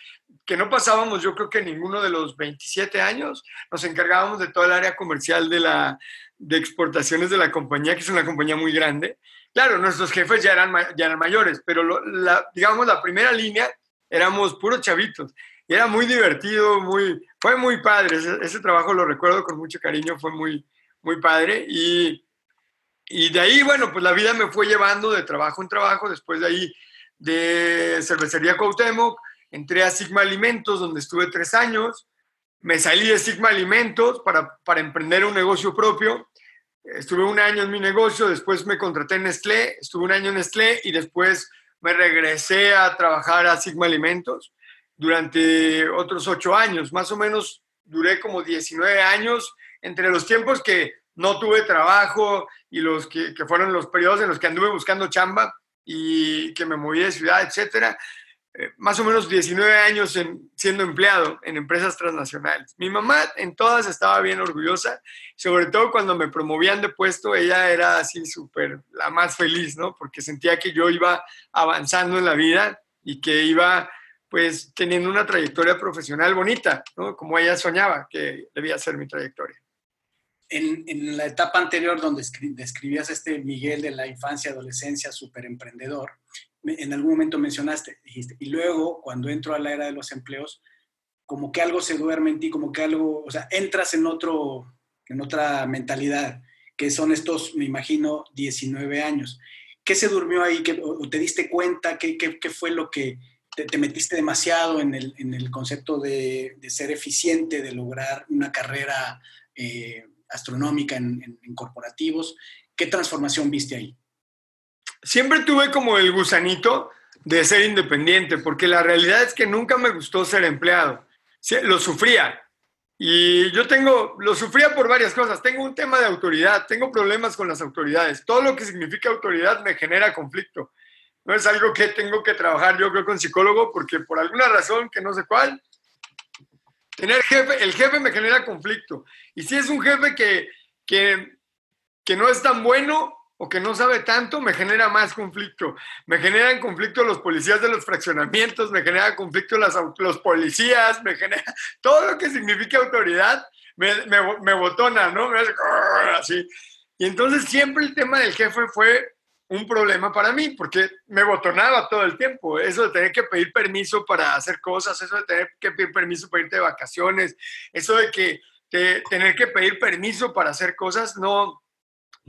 B: que no pasábamos yo creo que ninguno de los 27 años, nos encargábamos de todo el área comercial de, la, de exportaciones de la compañía, que es una compañía muy grande. Claro, nuestros jefes ya eran, ya eran mayores, pero digamos la primera línea éramos puros chavitos. Y era muy divertido, muy, fue muy padre. Ese, ese trabajo lo recuerdo con mucho cariño, fue muy, muy padre. Y, y de ahí, bueno, pues la vida me fue llevando de trabajo en trabajo. Después de ahí, de cervecería Cuauhtémoc, entré a Sigma Alimentos, donde estuve tres años. Me salí de Sigma Alimentos para, para emprender un negocio propio. Estuve un año en mi negocio, después me contraté en Nestlé, estuve un año en Nestlé y después me regresé a trabajar a Sigma Alimentos durante otros ocho años. Más o menos duré como 19 años entre los tiempos que no tuve trabajo y los que, que fueron los periodos en los que anduve buscando chamba y que me moví de ciudad, etcétera. Eh, más o menos 19 años siendo empleado en empresas transnacionales. Mi mamá en todas estaba bien orgullosa, sobre todo cuando me promovían de puesto, ella era así súper la más feliz, ¿no? Porque sentía que yo iba avanzando en la vida y que iba pues teniendo una trayectoria profesional bonita, ¿no? Como ella soñaba que debía ser mi trayectoria.
A: En, la etapa anterior donde describías este Miguel de la infancia, adolescencia, súper emprendedor, en algún momento mencionaste, dijiste, y luego cuando entro a la era de los empleos, como que algo se duerme en ti, como que algo, o sea, entras en, otro, en otra mentalidad, que son estos, me imagino, 19 años. ¿Qué se durmió ahí? ¿Qué, ¿O te diste cuenta? ¿Qué, fue lo que te, metiste demasiado en el, en el concepto de, ser eficiente, de lograr una carrera eh, astronómica en corporativos? ¿Qué transformación viste ahí?
B: Siempre tuve como el gusanito de ser independiente, porque la realidad es que nunca me gustó ser empleado. Lo sufría. Y yo tengo, lo sufría por varias cosas. Tengo un tema de autoridad, tengo problemas con las autoridades. Todo lo que significa autoridad me genera conflicto. No es algo que tengo que trabajar yo creo con psicólogo, porque por alguna razón que no sé cuál, tener jefe, el jefe me genera conflicto. Y si es un jefe que, que, que no es tan bueno, o que no sabe tanto, me genera más conflicto. Me generan conflicto los policías de los fraccionamientos, me genera conflicto las, los policías, me genera todo lo que significa autoridad, me, me, me botona, ¿no? Me hace así. Y entonces siempre el tema del jefe fue un problema para mí, porque me botonaba todo el tiempo. Eso de tener que pedir permiso para hacer cosas, eso de tener que pedir permiso para irte de vacaciones, eso de que de tener que pedir permiso para hacer cosas, no,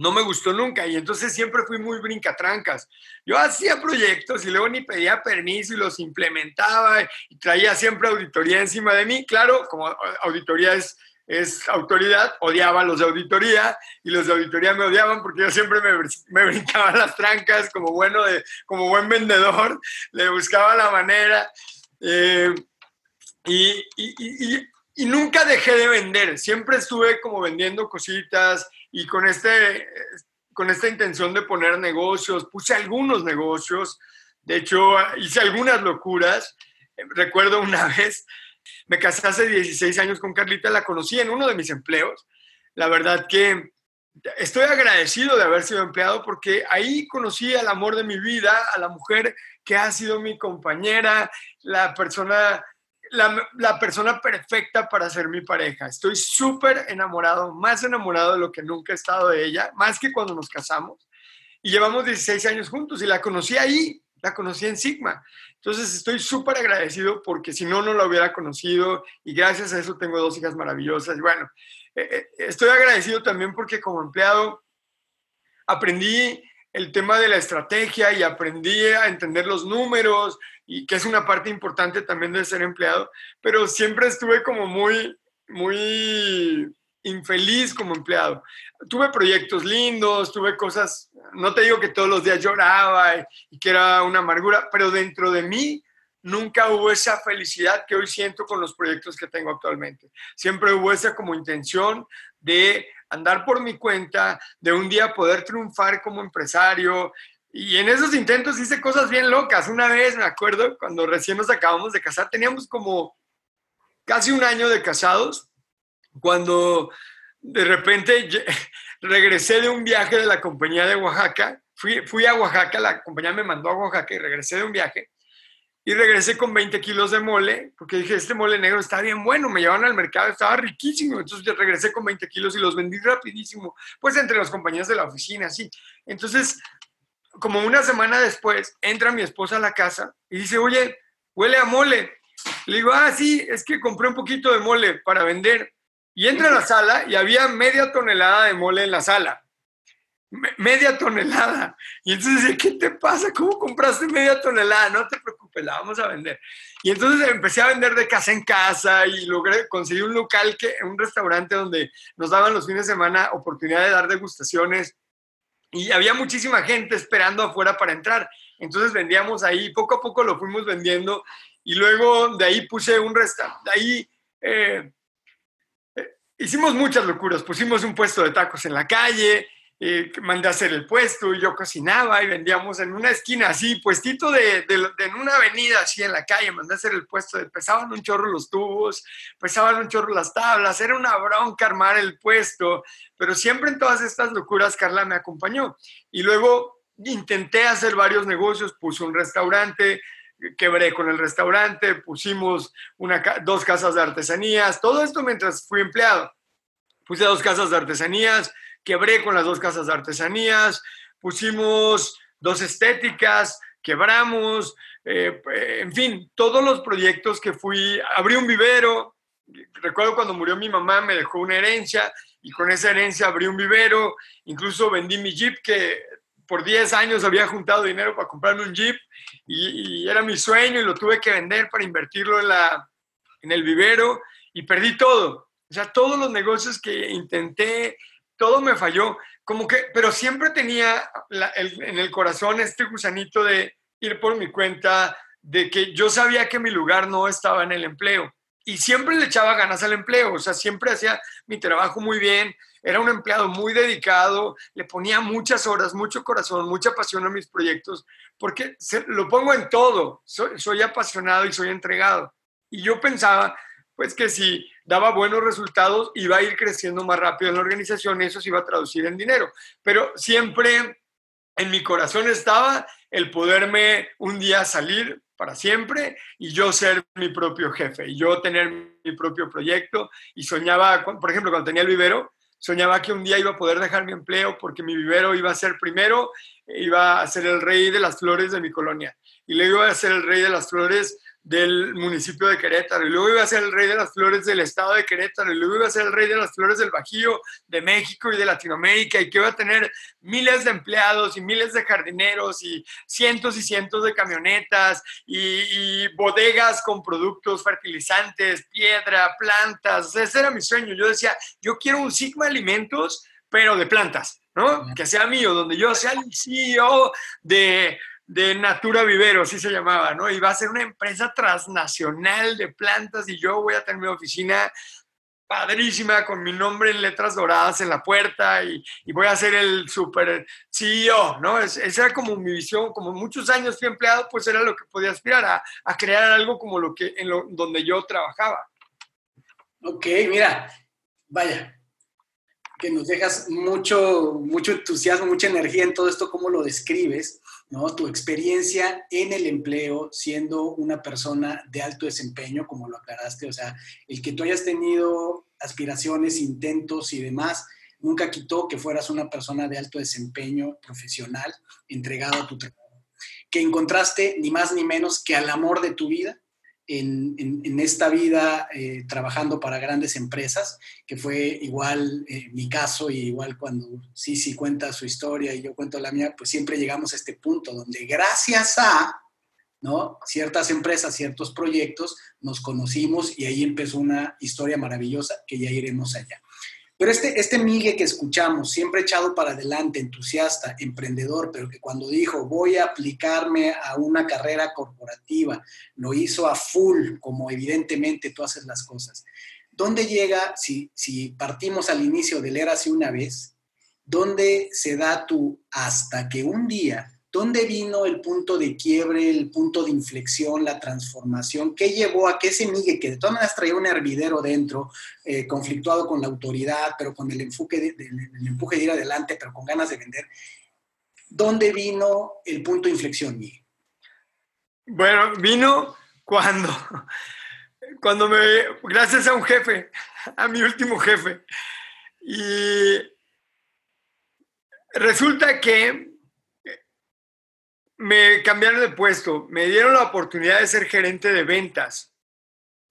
B: no me gustó nunca y entonces siempre fui muy brincatrancas. Yo hacía proyectos y luego ni pedía permiso y los implementaba y traía siempre auditoría encima de mí. Claro, como auditoría es, es autoridad, odiaba a los de auditoría y los de auditoría me odiaban porque yo siempre me, me brincaba las trancas como, bueno de, como buen vendedor, le buscaba la manera. Eh, y, y, y, y nunca dejé de vender, siempre estuve como vendiendo cositas, y con, este, con esta intención de poner negocios, puse algunos negocios, de hecho hice algunas locuras. Recuerdo una vez, me casé hace 16 años con Carlita, la conocí en uno de mis empleos. La verdad que estoy agradecido de haber sido empleado porque ahí conocí al amor de mi vida, a la mujer que ha sido mi compañera, la persona la, persona perfecta para ser mi pareja. Estoy súper enamorado, más enamorado de lo que nunca he estado de ella, más que cuando nos casamos. Y llevamos 16 años juntos y la conocí ahí, la conocí en Sigma. Entonces estoy súper agradecido porque si no, no la hubiera conocido y gracias a eso tengo dos hijas maravillosas. Y bueno, eh, eh, estoy agradecido también porque como empleado aprendí el tema de la estrategia y aprendí a entender los números y que es una parte importante también de ser empleado, pero siempre estuve como muy, muy infeliz como empleado. Tuve proyectos lindos, tuve cosas, no te digo que todos los días lloraba y, y que era una amargura, pero dentro de mí nunca hubo esa felicidad que hoy siento con los proyectos que tengo actualmente. Siempre hubo esa como intención de andar por mi cuenta, de un día poder triunfar como empresario. Y en esos intentos hice cosas bien locas. Una vez me acuerdo, cuando recién nos acabamos de casar, teníamos como casi un año de casados, cuando de repente regresé de un viaje de la compañía de Oaxaca. Fui, fui a Oaxaca, la compañía me mandó a Oaxaca y regresé de un viaje y regresé con 20 kilos de mole, porque dije, este mole negro está bien bueno, me llevaron al mercado, estaba riquísimo, entonces regresé con 20 kilos y los vendí rapidísimo, pues entre los compañeros de la oficina, así. Entonces, como una semana después, entra mi esposa a la casa y dice, oye, huele a mole. Le digo, ah, sí, es que compré un poquito de mole para vender. Y entra a la sala y había media tonelada de mole en la sala media tonelada. Y entonces dice, ¿qué te pasa? ¿Cómo compraste media tonelada? No te preocupes, la vamos a vender. Y entonces empecé a vender de casa en casa y logré conseguir un local, que, un restaurante donde nos daban los fines de semana oportunidad de dar degustaciones. Y había muchísima gente esperando afuera para entrar. Entonces vendíamos ahí, poco a poco lo fuimos vendiendo. Y luego de ahí puse un restaurante, ahí... Eh, eh, hicimos muchas locuras, pusimos un puesto de tacos en la calle, eh, mandé a hacer el puesto y yo cocinaba y vendíamos en una esquina así, puestito de, en una avenida así en la calle, mandé a hacer el puesto, pesaban un chorro los tubos, pesaban un chorro las tablas, era una bronca armar el puesto, pero siempre en todas estas locuras Carla me acompañó. Y luego intenté hacer varios negocios, puse un restaurante, quebré con el restaurante, pusimos dos casas de artesanías, todo esto mientras fui empleado. Puse dos casas de artesanías, quebré con las dos casas de artesanías, pusimos dos estéticas, quebramos, eh, en fin, todos los proyectos que fui, abrí un vivero, recuerdo cuando murió mi mamá me dejó una herencia y con esa herencia abrí un vivero, incluso vendí mi jeep que por 10 años había juntado dinero para comprarme un jeep y, era mi sueño y lo tuve que vender para invertirlo en, la, en el vivero y perdí todo. O sea, todos los negocios que intenté todo me falló, como que, pero siempre tenía en el corazón este gusanito de ir por mi cuenta, de que yo sabía que mi lugar no estaba en el empleo. Y siempre le echaba ganas al empleo, o sea, siempre hacía mi trabajo muy bien, era un empleado muy dedicado, le ponía muchas horas, mucho corazón, mucha pasión a mis proyectos, porque lo pongo en todo, soy, soy apasionado y soy entregado. Y yo pensaba, pues que si daba buenos resultados, iba a ir creciendo más rápido en la organización, eso se iba a traducir en dinero. Pero siempre en mi corazón estaba el poderme un día salir para siempre y yo ser mi propio jefe y yo tener mi propio proyecto y soñaba, por ejemplo, cuando tenía el vivero, soñaba que un día iba a poder dejar mi empleo porque mi vivero iba a ser primero, iba a ser el rey de las flores de mi colonia y luego iba a ser el rey de las flores del municipio de Querétaro, y luego iba a ser el rey de las flores del estado de Querétaro, y luego iba a ser el rey de las flores del Bajío, de México y de Latinoamérica, y que iba a tener miles de empleados y miles de jardineros y cientos y cientos de camionetas y, bodegas con productos fertilizantes, piedra, plantas. ese era mi sueño. Yo decía, yo quiero un Sigma Alimentos, pero de plantas. ¿no? Que sea mío, donde yo sea el CEO de de Natura Vivero, así se llamaba, ¿no? Y va a ser una empresa transnacional de plantas y yo voy a tener mi oficina padrísima con mi nombre en letras doradas en la puerta y, voy a ser el super CEO, ¿no? esa era como mi visión, como muchos años fui empleado, pues era lo que podía aspirar a, crear algo como lo que, en donde yo trabajaba.
A: Ok, mira, vaya, que nos dejas mucho, mucho entusiasmo, mucha energía en todo esto, cómo lo describes, ¿no? Tu experiencia en el empleo, siendo una persona de alto desempeño, como lo aclaraste, o sea, el que tú hayas tenido aspiraciones, intentos y demás, nunca quitó que fueras una persona de alto desempeño profesional, entregado a tu trabajo. Que encontraste ni más ni menos que al amor de tu vida en, esta vida eh, trabajando para grandes empresas, que fue igual eh, mi caso y igual cuando Sisi cuenta su historia y yo cuento la mía, pues siempre llegamos a este punto donde gracias a ¿no? ciertas empresas, ciertos proyectos, nos conocimos y ahí empezó una historia maravillosa que ya iremos allá. Pero este, este Migue que escuchamos, siempre echado para adelante, entusiasta, emprendedor, pero que cuando dijo voy a aplicarme a una carrera corporativa, lo hizo a full, como evidentemente tú haces las cosas. ¿Dónde llega, si, si partimos al inicio del Érase una vez, dónde se da tu hasta que un día ¿Dónde vino el punto de quiebre, el punto de inflexión, la transformación? ¿Qué llevó a que ese Miguel, que de todas maneras traía un hervidero dentro, eh, conflictuado con la autoridad, pero con el, empuje de, el empuje de ir adelante, pero con ganas de vender, ¿dónde vino el punto de inflexión, Miguel?
B: Bueno, vino cuando, cuando me, gracias a un jefe, a mi último jefe, y resulta que me cambiaron de puesto, me dieron la oportunidad de ser gerente de ventas.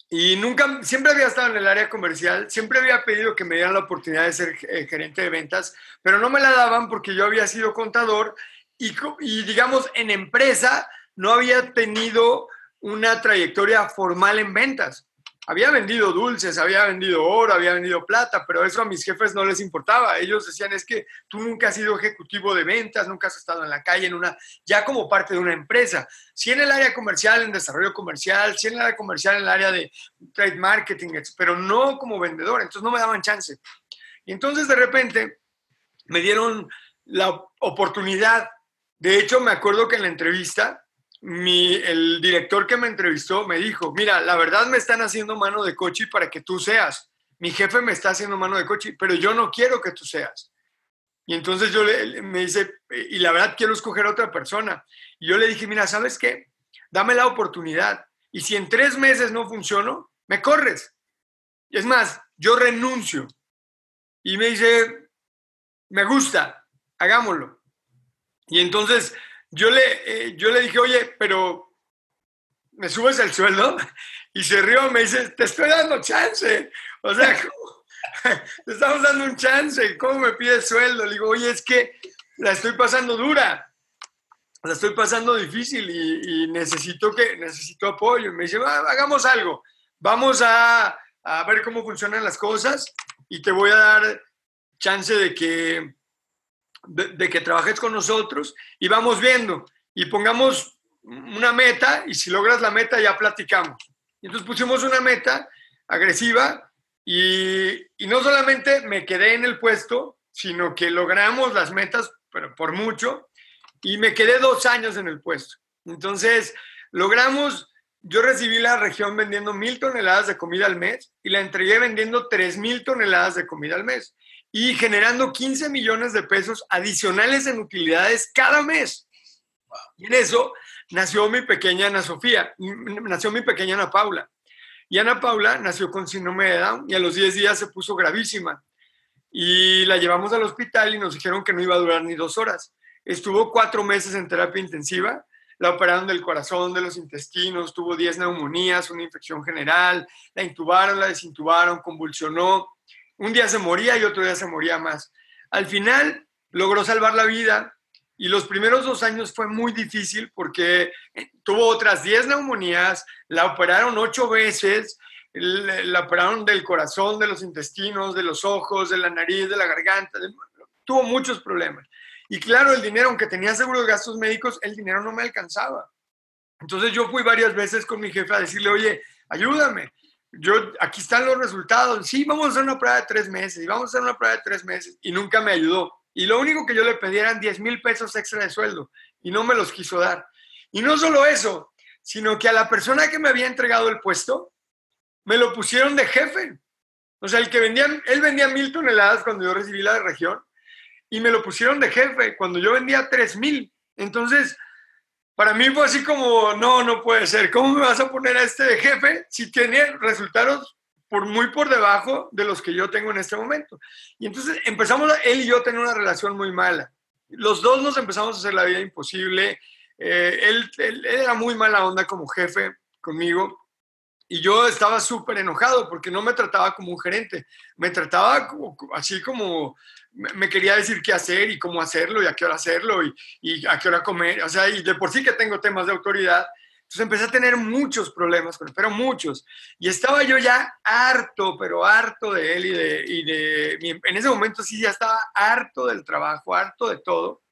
B: Y nunca, siempre había estado en el área comercial, siempre había pedido que me dieran la oportunidad de ser eh, gerente de ventas, pero no me la daban porque yo había sido contador y, y digamos, en empresa no había tenido una trayectoria formal en ventas había vendido dulces, había vendido oro, había vendido plata, pero eso a mis jefes no les importaba. Ellos decían, es que tú nunca has sido ejecutivo de ventas, nunca has estado en la calle, en una, ya como parte de una empresa. Sí en el área comercial, en desarrollo comercial, sí en el área comercial, en el área de trade marketing, pero no como vendedor, entonces no me daban chance. Y entonces de repente me dieron la oportunidad. De hecho, me acuerdo que en la entrevista mi, el director que me entrevistó me dijo, mira, la verdad me están haciendo mano de coche para que tú seas. Mi jefe me está haciendo mano de coche, pero yo no quiero que tú seas. Y entonces yo le, me dice, y la verdad quiero escoger a otra persona. Y yo le dije, mira, ¿sabes qué? Dame la oportunidad. Y si en tres meses no funciono, me corres. Es más, yo renuncio. Y me dice, me gusta, hagámoslo. Y entonces yo le, eh, yo le dije, oye, pero ¿me subes el sueldo? Y se rió, me dice, te estoy dando chance. O sea, te estamos dando un chance. ¿Cómo me pides sueldo? Le digo, oye, es que la estoy pasando dura. La estoy pasando difícil y, necesito, que, necesito apoyo. Me dice, hagamos algo. Vamos a, a ver cómo funcionan las cosas y te voy a dar chance de que de, que trabajes con nosotros y vamos viendo y pongamos una meta y si logras la meta ya platicamos. Entonces pusimos una meta agresiva y, y, no solamente me quedé en el puesto, sino que logramos las metas, pero por mucho, y me quedé dos años en el puesto. Entonces logramos, yo recibí la región vendiendo mil toneladas de comida al mes y la entregué vendiendo tres mil toneladas de comida al mes y generando 15 millones de pesos adicionales en utilidades cada mes. Y en eso nació mi pequeña Ana Sofía, nació mi pequeña Ana Paula. Y Ana Paula nació con síndrome de Down y a los 10 días se puso gravísima. Y la llevamos al hospital y nos dijeron que no iba a durar ni dos horas. Estuvo cuatro meses en terapia intensiva, la operaron del corazón, de los intestinos, tuvo 10 neumonías, una infección general, la intubaron, la desintubaron, convulsionó, un día se moría y otro día se moría más. Al final logró salvar la vida y los primeros dos años fue muy difícil porque tuvo otras 10 neumonías, la operaron ocho veces, la operaron del corazón, de los intestinos, de los ojos, de la nariz, de la garganta, tuvo muchos problemas. Y claro, el dinero, aunque tenía seguro de gastos médicos, el dinero no me alcanzaba. Entonces yo fui varias veces con mi jefe a decirle, oye, ayúdame yo, aquí están los resultados, sí, vamos a hacer una prueba de tres meses, y vamos a hacer una prueba de tres meses, y nunca me ayudó. Y lo único que yo le pedí eran 10 mil pesos extra de sueldo, y no me los quiso dar. Y no solo eso, sino que a la persona que me había entregado el puesto, me lo pusieron de jefe. O sea, el que vendía, él vendía mil toneladas cuando yo recibí la región, y me lo pusieron de jefe cuando yo vendía tres mil. Entonces, para mí fue así como, no, no puede ser. ¿Cómo me vas a poner a este de jefe si tiene resultados por muy por debajo de los que yo tengo en este momento? Y entonces empezamos, él y yo, a tener una relación muy mala. Los dos nos empezamos a hacer la vida imposible. Eh, él, él, era muy mala onda como jefe conmigo. Y yo estaba súper enojado porque no me trataba como un gerente, me trataba como, así como me quería decir qué hacer y cómo hacerlo y a qué hora hacerlo y, y, a qué hora comer. O sea, y de por sí que tengo temas de autoridad. Entonces empecé a tener muchos problemas pero muchos. Y estaba yo ya harto, pero harto de él y de, y de... En ese momento sí ya estaba harto del trabajo, harto de todo.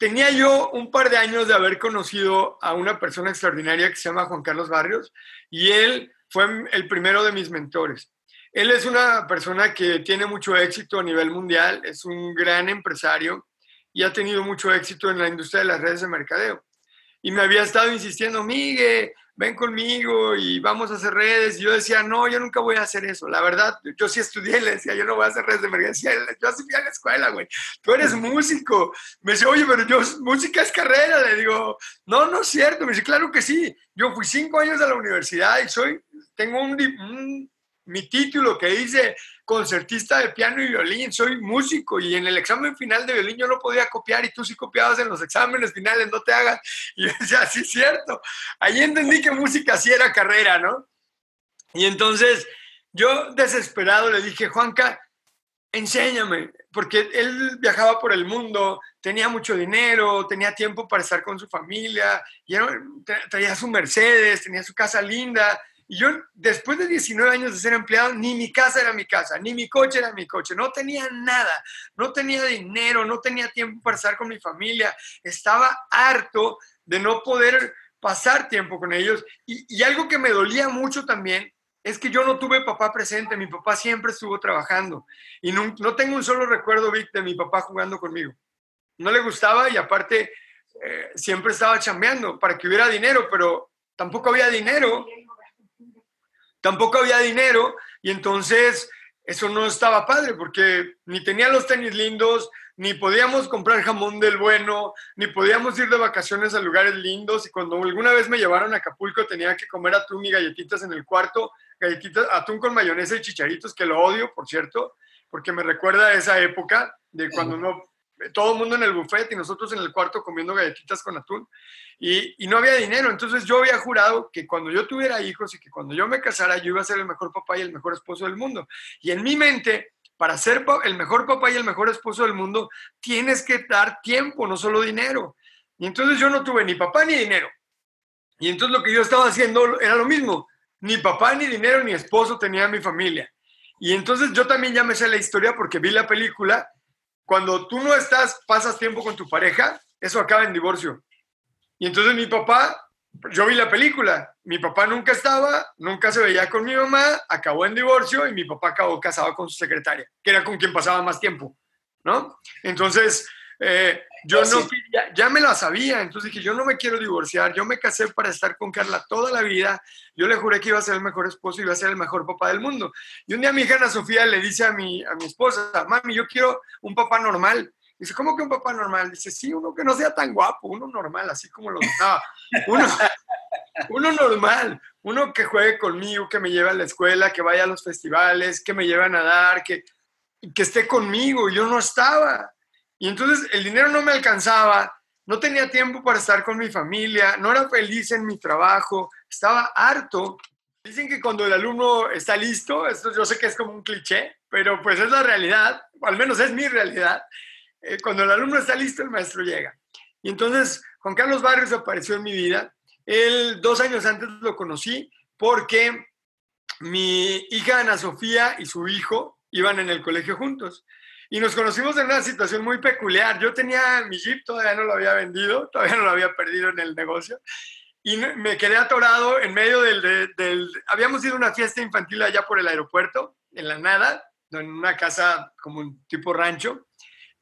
B: Tenía yo un par de años de haber conocido a una persona extraordinaria que se llama Juan Carlos Barrios y él fue el primero de mis mentores. Él es una persona que tiene mucho éxito a nivel mundial, es un gran empresario y ha tenido mucho éxito en la industria de las redes de mercadeo. Y me había estado insistiendo, Miguel, ven conmigo y vamos a hacer redes. Y yo decía, no, yo nunca voy a hacer eso. La verdad, yo sí estudié, le decía, yo no voy a hacer redes de mercadeo. Yo así fui a la escuela, güey. Tú eres músico. Me dice, oye, pero yo, música es carrera. Le digo, no, no es cierto. Me dice, claro que sí. Yo fui cinco años a la universidad y soy, tengo un mi título que dice concertista de piano y violín, soy músico y en el examen final de violín yo no podía copiar y tú sí copiabas en los exámenes finales, no te hagas. Y yo decía, sí cierto. Ahí entendí que música sí era carrera, ¿no? Y entonces yo desesperado le dije, Juanca, enséñame, porque él viajaba por el mundo, tenía mucho dinero, tenía tiempo para estar con su familia, y traía su Mercedes, tenía su casa linda, y yo, después de 19 años de ser empleado, ni mi casa era mi casa, ni mi coche era mi coche, no tenía nada, no tenía dinero, no tenía tiempo para estar con mi familia, estaba harto de no poder pasar tiempo con ellos. Y, algo que me dolía mucho también es que yo no tuve papá presente, mi papá siempre estuvo trabajando. Y no, tengo un solo recuerdo, Vic, de mi papá jugando conmigo. No le gustaba y aparte eh, siempre estaba chambeando para que hubiera dinero, pero tampoco había dinero tampoco había dinero y entonces eso no estaba padre porque ni tenía los tenis lindos, ni podíamos comprar jamón del bueno, ni podíamos ir de vacaciones a lugares lindos y cuando alguna vez me llevaron a Acapulco tenía que comer atún y galletitas en el cuarto, galletitas, atún con mayonesa y chicharitos, que lo odio, por cierto, porque me recuerda a esa época de cuando no todo el mundo en el buffet y nosotros en el cuarto comiendo galletitas con atún. Y, y, no había dinero. Entonces yo había jurado que cuando yo tuviera hijos y que cuando yo me casara, yo iba a ser el mejor papá y el mejor esposo del mundo. Y en mi mente, para ser el mejor papá y el mejor esposo del mundo, tienes que dar tiempo, no solo dinero. Y entonces yo no tuve ni papá ni dinero. Y entonces lo que yo estaba haciendo era lo mismo. Ni papá, ni dinero, ni esposo tenía mi familia. Y entonces yo también ya me sé la historia porque vi la película cuando tú no estás, pasas tiempo con tu pareja, eso acaba en divorcio. Y entonces mi papá, yo vi la película, mi papá nunca estaba, nunca se veía con mi mamá, acabó en divorcio y mi papá acabó casado con su secretaria, que era con quien pasaba más tiempo, ¿no? Entonces, eh, yo no, ya, me la sabía, entonces dije, yo no me quiero divorciar, yo me casé para estar con Carla toda la vida, yo le juré que iba a ser el mejor esposo y iba a ser el mejor papá del mundo. Y un día mi hija Ana Sofía le dice a mi, a mi esposa, mami, yo quiero un papá normal. Dice, ¿cómo que un papá normal? Dice, sí, uno que no sea tan guapo, uno normal, así como lo... No, uno, uno normal, uno que juegue conmigo, que me lleve a la escuela, que vaya a los festivales, que me lleve a nadar, que, que esté conmigo. Yo no estaba. Y entonces el dinero no me alcanzaba, no tenía tiempo para estar con mi familia, no era feliz en mi trabajo, estaba harto. Dicen que cuando el alumno está listo, esto yo sé que es como un cliché, pero pues es la realidad, o al menos es mi realidad. Eh, cuando el alumno está listo, el maestro llega. Y entonces Juan Carlos Barrios apareció en mi vida. Él dos años antes lo conocí porque mi hija Ana Sofía y su hijo iban en el colegio juntos. Y nos conocimos en una situación muy peculiar. Yo tenía mi Jeep, todavía no lo había vendido, todavía no lo había perdido en el negocio. y me quedé atorado en medio del, del, Habíamos ido a una fiesta infantil allá por el aeropuerto, en la nada, en una casa como un tipo rancho,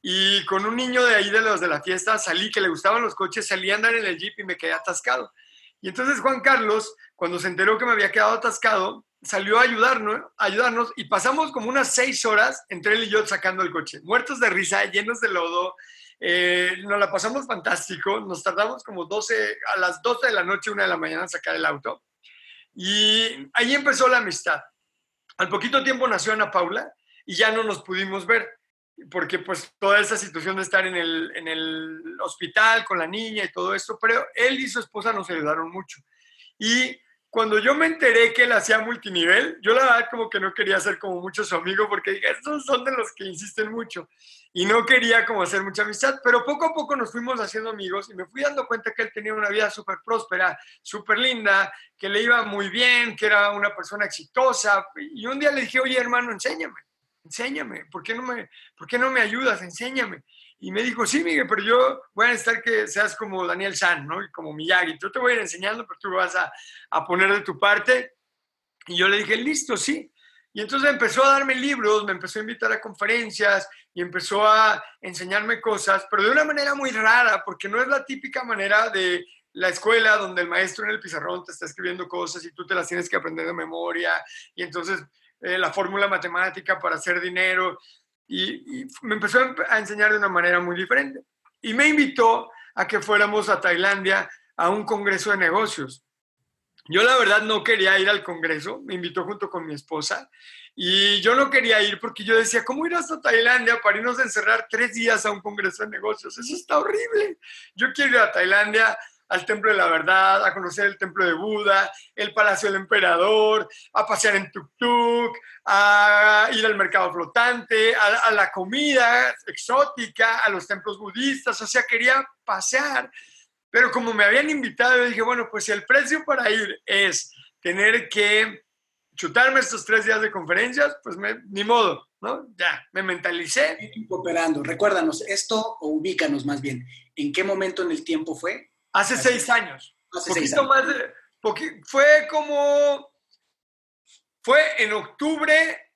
B: y con un niño de ahí de los de la fiesta salí, que le gustaban los coches, salí a andar en el jeep y me quedé atascado. Y entonces Juan Carlos, cuando se enteró que me había quedado atascado, salió a ayudarnos, ayudarnos y pasamos como unas seis horas entre él y yo sacando el coche, muertos de risa, llenos de lodo, eh, nos la pasamos fantástico, nos tardamos como 12, a las 12 de la noche, una de la mañana, a sacar el auto. Y ahí empezó la amistad. Al poquito tiempo nació Ana Paula y ya no nos pudimos ver, porque pues toda esa situación de estar en el, en el hospital con la niña y todo esto, pero él y su esposa nos ayudaron mucho. Y cuando yo me enteré que él hacía multinivel, yo la verdad como que no quería ser como mucho su amigo porque estos son de los que insisten mucho y no quería como hacer mucha amistad, pero poco a poco nos fuimos haciendo amigos y me fui dando cuenta que él tenía una vida súper próspera, súper linda, que le iba muy bien, que era una persona exitosa. Y un día le dije, oye hermano, enséñame, enséñame, ¿por qué no me, por qué no me ayudas? Enséñame. Y me dijo, sí, Miguel, pero yo voy a necesitar que seas como Daniel San, ¿no? Y como Miyagi. Yo te voy a ir enseñando, pero tú vas a, a poner de tu parte. Y yo le dije, listo, sí. Y entonces empezó a darme libros, me empezó a invitar a conferencias y empezó a enseñarme cosas, pero de una manera muy rara, porque no es la típica manera de la escuela donde el maestro en el pizarrón te está escribiendo cosas y tú te las tienes que aprender de memoria y entonces eh, la fórmula matemática para hacer dinero y, me empezó a enseñar de una manera muy diferente. Y me invitó a que fuéramos a Tailandia a un congreso de negocios. Yo la verdad no quería ir al Congreso, me invitó junto con mi esposa y yo no quería ir porque yo decía, ¿cómo ir hasta Tailandia para irnos a encerrar tres días a un Congreso de Negocios? Eso está horrible. Yo quiero ir a Tailandia al Templo de la Verdad, a conocer el Templo de Buda, el Palacio del Emperador, a pasear en tuk-tuk, a ir al mercado flotante, a, a la comida exótica, a los templos budistas. O sea, quería pasear pero como me habían invitado, yo dije, bueno, pues si el precio para ir es tener que chutarme estos tres días de conferencias, pues ni modo, ¿no? Ya, me mentalicé.
A: Cooperando. Recuérdanos, esto o ubícanos más bien, ¿en qué momento en el tiempo fue?
B: Hace, seis años. Hace seis años. más de, fue como, fue en octubre,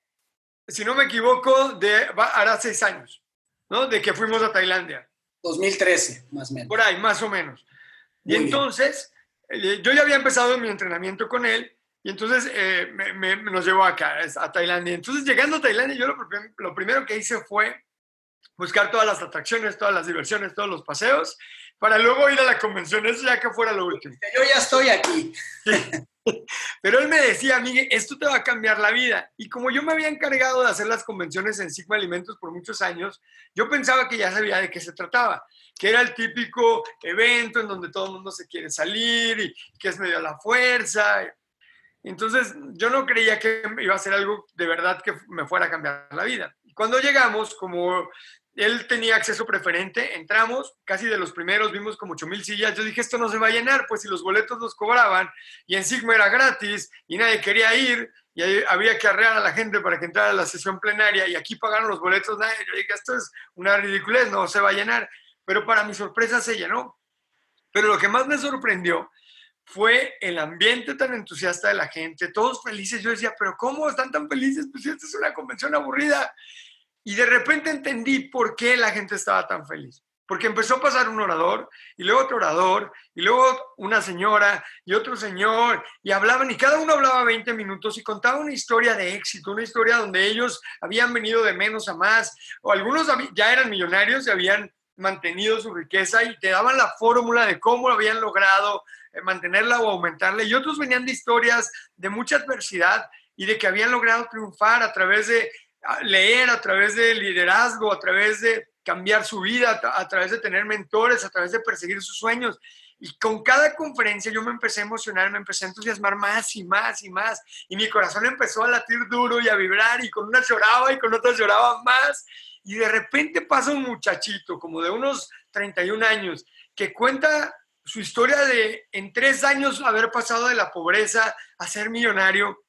B: si no me equivoco, de, hará seis años, ¿no? De que fuimos a Tailandia.
A: 2013, más o menos.
B: Por ahí, más o menos. y entonces, eh, yo ya había empezado mi entrenamiento con él y entonces eh, me, nos llevó acá, a Tailandia. Entonces, llegando a Tailandia, yo lo, lo, primero que hice fue buscar todas las atracciones, todas las diversiones, todos los paseos, para luego ir a la convención. Eso ya que fuera lo último.
A: Yo ya estoy aquí.
B: Pero él me decía, Miguel, esto te va a cambiar la vida. Y como yo me había encargado de hacer las convenciones en Sigma Alimentos por muchos años, yo pensaba que ya sabía de qué se trataba, que era el típico evento en donde todo el mundo se quiere salir y que es medio a la fuerza. Entonces, yo no creía que iba a ser algo de verdad que me fuera a cambiar la vida. Y cuando llegamos, como él tenía acceso preferente, entramos, casi de los primeros vimos como 8 mil sillas. Yo dije, esto no se va a llenar, pues si los boletos los cobraban y en Sigma era gratis y nadie quería ir y había que arrear a la gente para que entrara a la sesión plenaria y aquí pagaron los boletos, nadie. Yo dije, esto es una ridiculez, no se va a llenar. Pero para mi sorpresa se llenó. Pero lo que más me sorprendió fue el ambiente tan entusiasta de la gente, todos felices. Yo decía, pero ¿cómo están tan felices? Pues esta es una convención aburrida. Y de repente entendí por qué la gente estaba tan feliz. Porque empezó a pasar un orador, y luego otro orador, y luego una señora, y otro señor, y hablaban, y cada uno hablaba 20 minutos y contaba una historia de éxito, una historia donde ellos habían venido de menos a más, o algunos ya eran millonarios y habían mantenido su riqueza y te daban la fórmula de cómo habían logrado eh, mantenerla o aumentarla, y otros venían de historias de mucha adversidad y de que habían logrado triunfar a través de leer a través de liderazgo, a través de cambiar su vida, a través de tener mentores, a través de perseguir sus sueños. Y con cada conferencia yo me empecé a emocionar, me empecé a entusiasmar más y más y más. Y mi corazón empezó a latir duro y a vibrar y con una lloraba y con otra lloraba más. Y de repente pasa un muchachito como de unos 31 años que cuenta su historia de en tres años haber pasado de la pobreza a ser millonario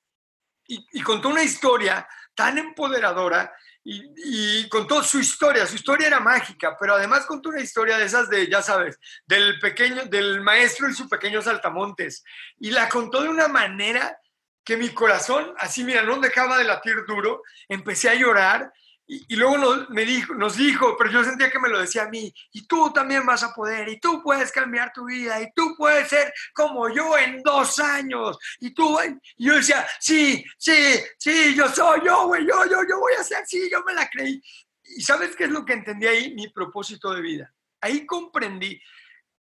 B: y, y contó una historia tan empoderadora y, contó su historia. Su historia era mágica, pero además contó una historia de esas de, ya sabes, del pequeño, del maestro y su pequeño saltamontes. Y la contó de una manera que mi corazón, así mira, no dejaba de latir duro. Empecé a llorar y, luego nos, me dijo, nos dijo, pero yo sentía que me lo decía a mí, y tú también vas a poder, y tú puedes cambiar tu vida, y tú puedes ser como yo en dos años, y tú, y yo decía, sí, sí, sí, yo soy yo, güey, yo, yo, yo voy a ser así, yo me la creí. ¿Y sabes qué es lo que entendí ahí? Mi propósito de vida. Ahí comprendí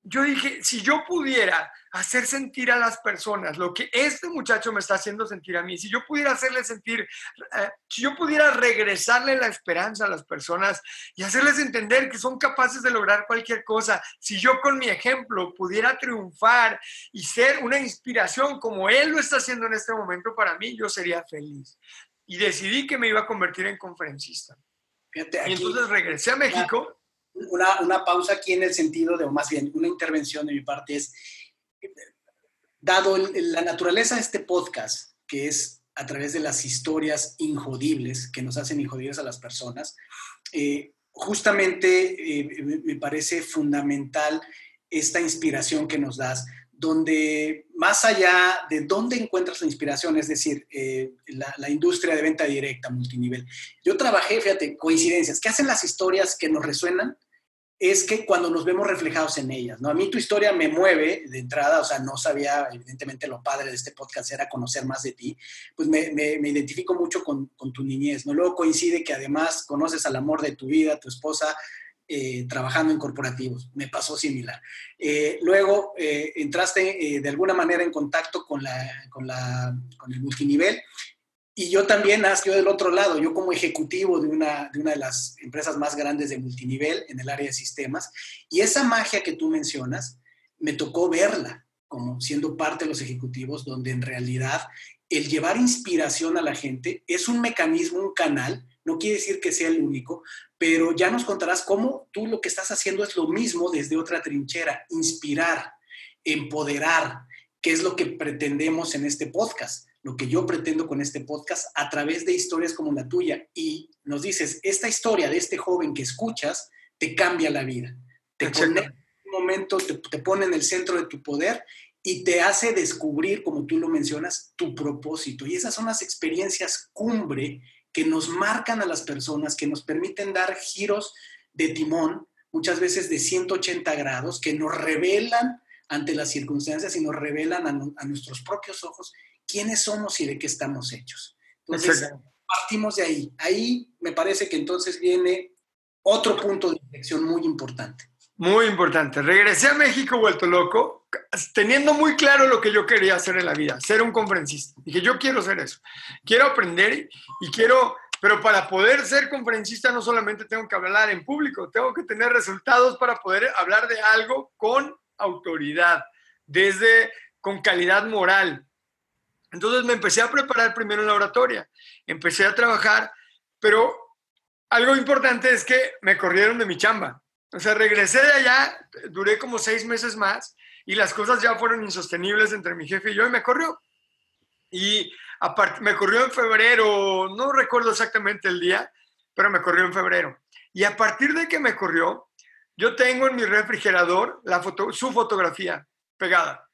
B: yo dije, si yo pudiera hacer sentir a las personas lo que este muchacho me está haciendo sentir a mí, si yo pudiera hacerle sentir, eh, si yo pudiera regresarle la esperanza a las personas y hacerles entender que son capaces de lograr cualquier cosa, si yo con mi ejemplo pudiera triunfar y ser una inspiración como él lo está haciendo en este momento para mí, yo sería feliz. Y decidí que me iba a convertir en conferencista. y entonces regresé a México
A: una, una, pausa aquí en el sentido de, o más bien, una intervención de mi parte es, dado la naturaleza de este podcast, que es a través de las historias injodibles que nos hacen injodibles a las personas, eh, justamente eh, me parece fundamental esta inspiración que nos das donde más allá de dónde encuentras la inspiración, es decir, eh, la, industria de venta directa, multinivel. Yo trabajé, fíjate, coincidencias, ¿qué hacen las historias que nos resuenan? Es que cuando nos vemos reflejados en ellas, ¿no? A mí tu historia me mueve de entrada, o sea, no sabía, evidentemente lo padre de este podcast era conocer más de ti, pues me, identifico mucho con, tu niñez, ¿no? Luego coincide que además conoces al amor de tu vida, tu esposa, eh, trabajando en corporativos, me pasó similar. Eh, luego eh, entraste de alguna manera en contacto con, la, con, la, con el multinivel y yo también nací del otro lado, yo como ejecutivo de una, de una de las empresas más grandes de multinivel en el área de sistemas, y esa magia que tú mencionas, me tocó verla como siendo parte de los ejecutivos, donde en realidad el llevar inspiración a la gente es un mecanismo, un canal, no quiere decir que sea el único, pero ya nos contarás cómo tú lo que estás haciendo es lo mismo desde otra trinchera, inspirar, empoderar, que es lo que pretendemos en este podcast lo que yo pretendo con este podcast a través de historias como la tuya. Y nos dices, esta historia de este joven que escuchas te cambia la vida. Te pone en un momento, te, te pone en el centro de tu poder y te hace descubrir, como tú lo mencionas, tu propósito. Y esas son las experiencias cumbre que nos marcan a las personas, que nos permiten dar giros de timón, muchas veces de 180 grados, que nos revelan ante las circunstancias y nos revelan a, a nuestros propios ojos quiénes somos y de qué estamos hechos. Entonces, partimos de ahí. Ahí me parece que entonces viene otro punto de inflexión muy importante.
B: Muy importante. Regresé a México vuelto loco, teniendo muy claro lo que yo quería hacer en la vida, ser un conferencista. Dije, yo quiero ser eso. Quiero aprender y quiero, pero para poder ser conferencista no solamente tengo que hablar en público, tengo que tener resultados para poder hablar de algo con autoridad, desde con calidad moral, entonces me empecé a preparar primero en la oratoria, empecé a trabajar, pero algo importante es que me corrieron de mi chamba. O sea, regresé de allá, duré como seis meses más y las cosas ya fueron insostenibles entre mi jefe y yo y me corrió. Y aparte, me corrió en febrero, no recuerdo exactamente el día, pero me corrió en febrero. Y a partir de que me corrió, yo tengo en mi refrigerador la foto, su fotografía pegada.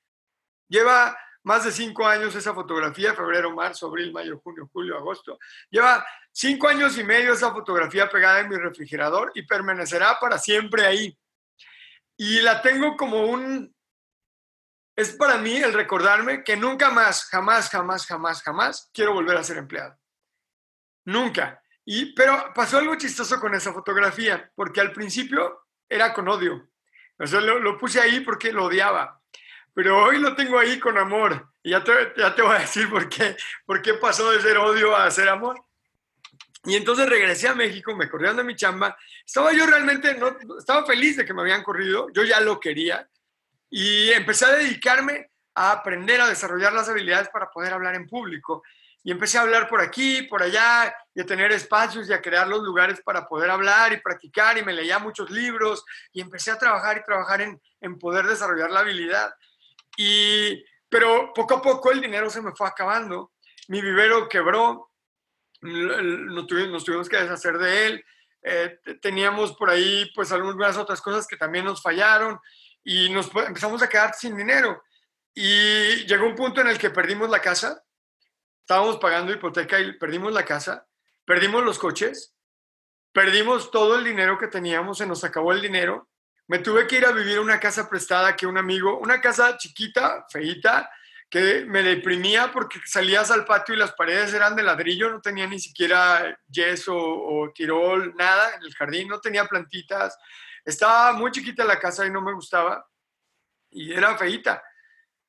B: Lleva más de cinco años esa fotografía, febrero, marzo, abril, mayo, junio, julio, agosto. Lleva cinco años y medio esa fotografía pegada en mi refrigerador y permanecerá para siempre ahí. Y la tengo como un... Es para mí el recordarme que nunca más, jamás, jamás, jamás, jamás quiero volver a ser empleado. Nunca. Y, pero pasó algo chistoso con esa fotografía, porque al principio era con odio. O sea, lo, lo puse ahí porque lo odiaba pero hoy lo tengo ahí con amor. Y ya te, ya te voy a decir por qué, por qué pasó de ser odio a ser amor. Y entonces regresé a México, me corrieron de mi chamba. Estaba yo realmente, no, estaba feliz de que me habían corrido, yo ya lo quería. Y empecé a dedicarme a aprender a desarrollar las habilidades para poder hablar en público. Y empecé a hablar por aquí, por allá, y a tener espacios y a crear los lugares para poder hablar y practicar. Y me leía muchos libros y empecé a trabajar y trabajar en, en poder desarrollar la habilidad. Y, pero poco a poco el dinero se me fue acabando, mi vivero quebró nos tuvimos, que deshacer de él. Eh, teníamos por ahí pues algunas otras cosas que también nos fallaron y nos empezamos a quedar sin dinero. Y llegó un punto en el que perdimos la casa, estábamos pagando hipoteca y perdimos la casa, perdimos los coches, perdimos todo el dinero que teníamos, se nos acabó el dinero. Me tuve que ir a vivir a una casa prestada que un amigo, una casa chiquita, feita, que me deprimía porque salías al patio y las paredes eran de ladrillo, no tenía ni siquiera yeso o tirol, nada en el jardín, no tenía plantitas. Estaba muy chiquita la casa y no me gustaba y era feita,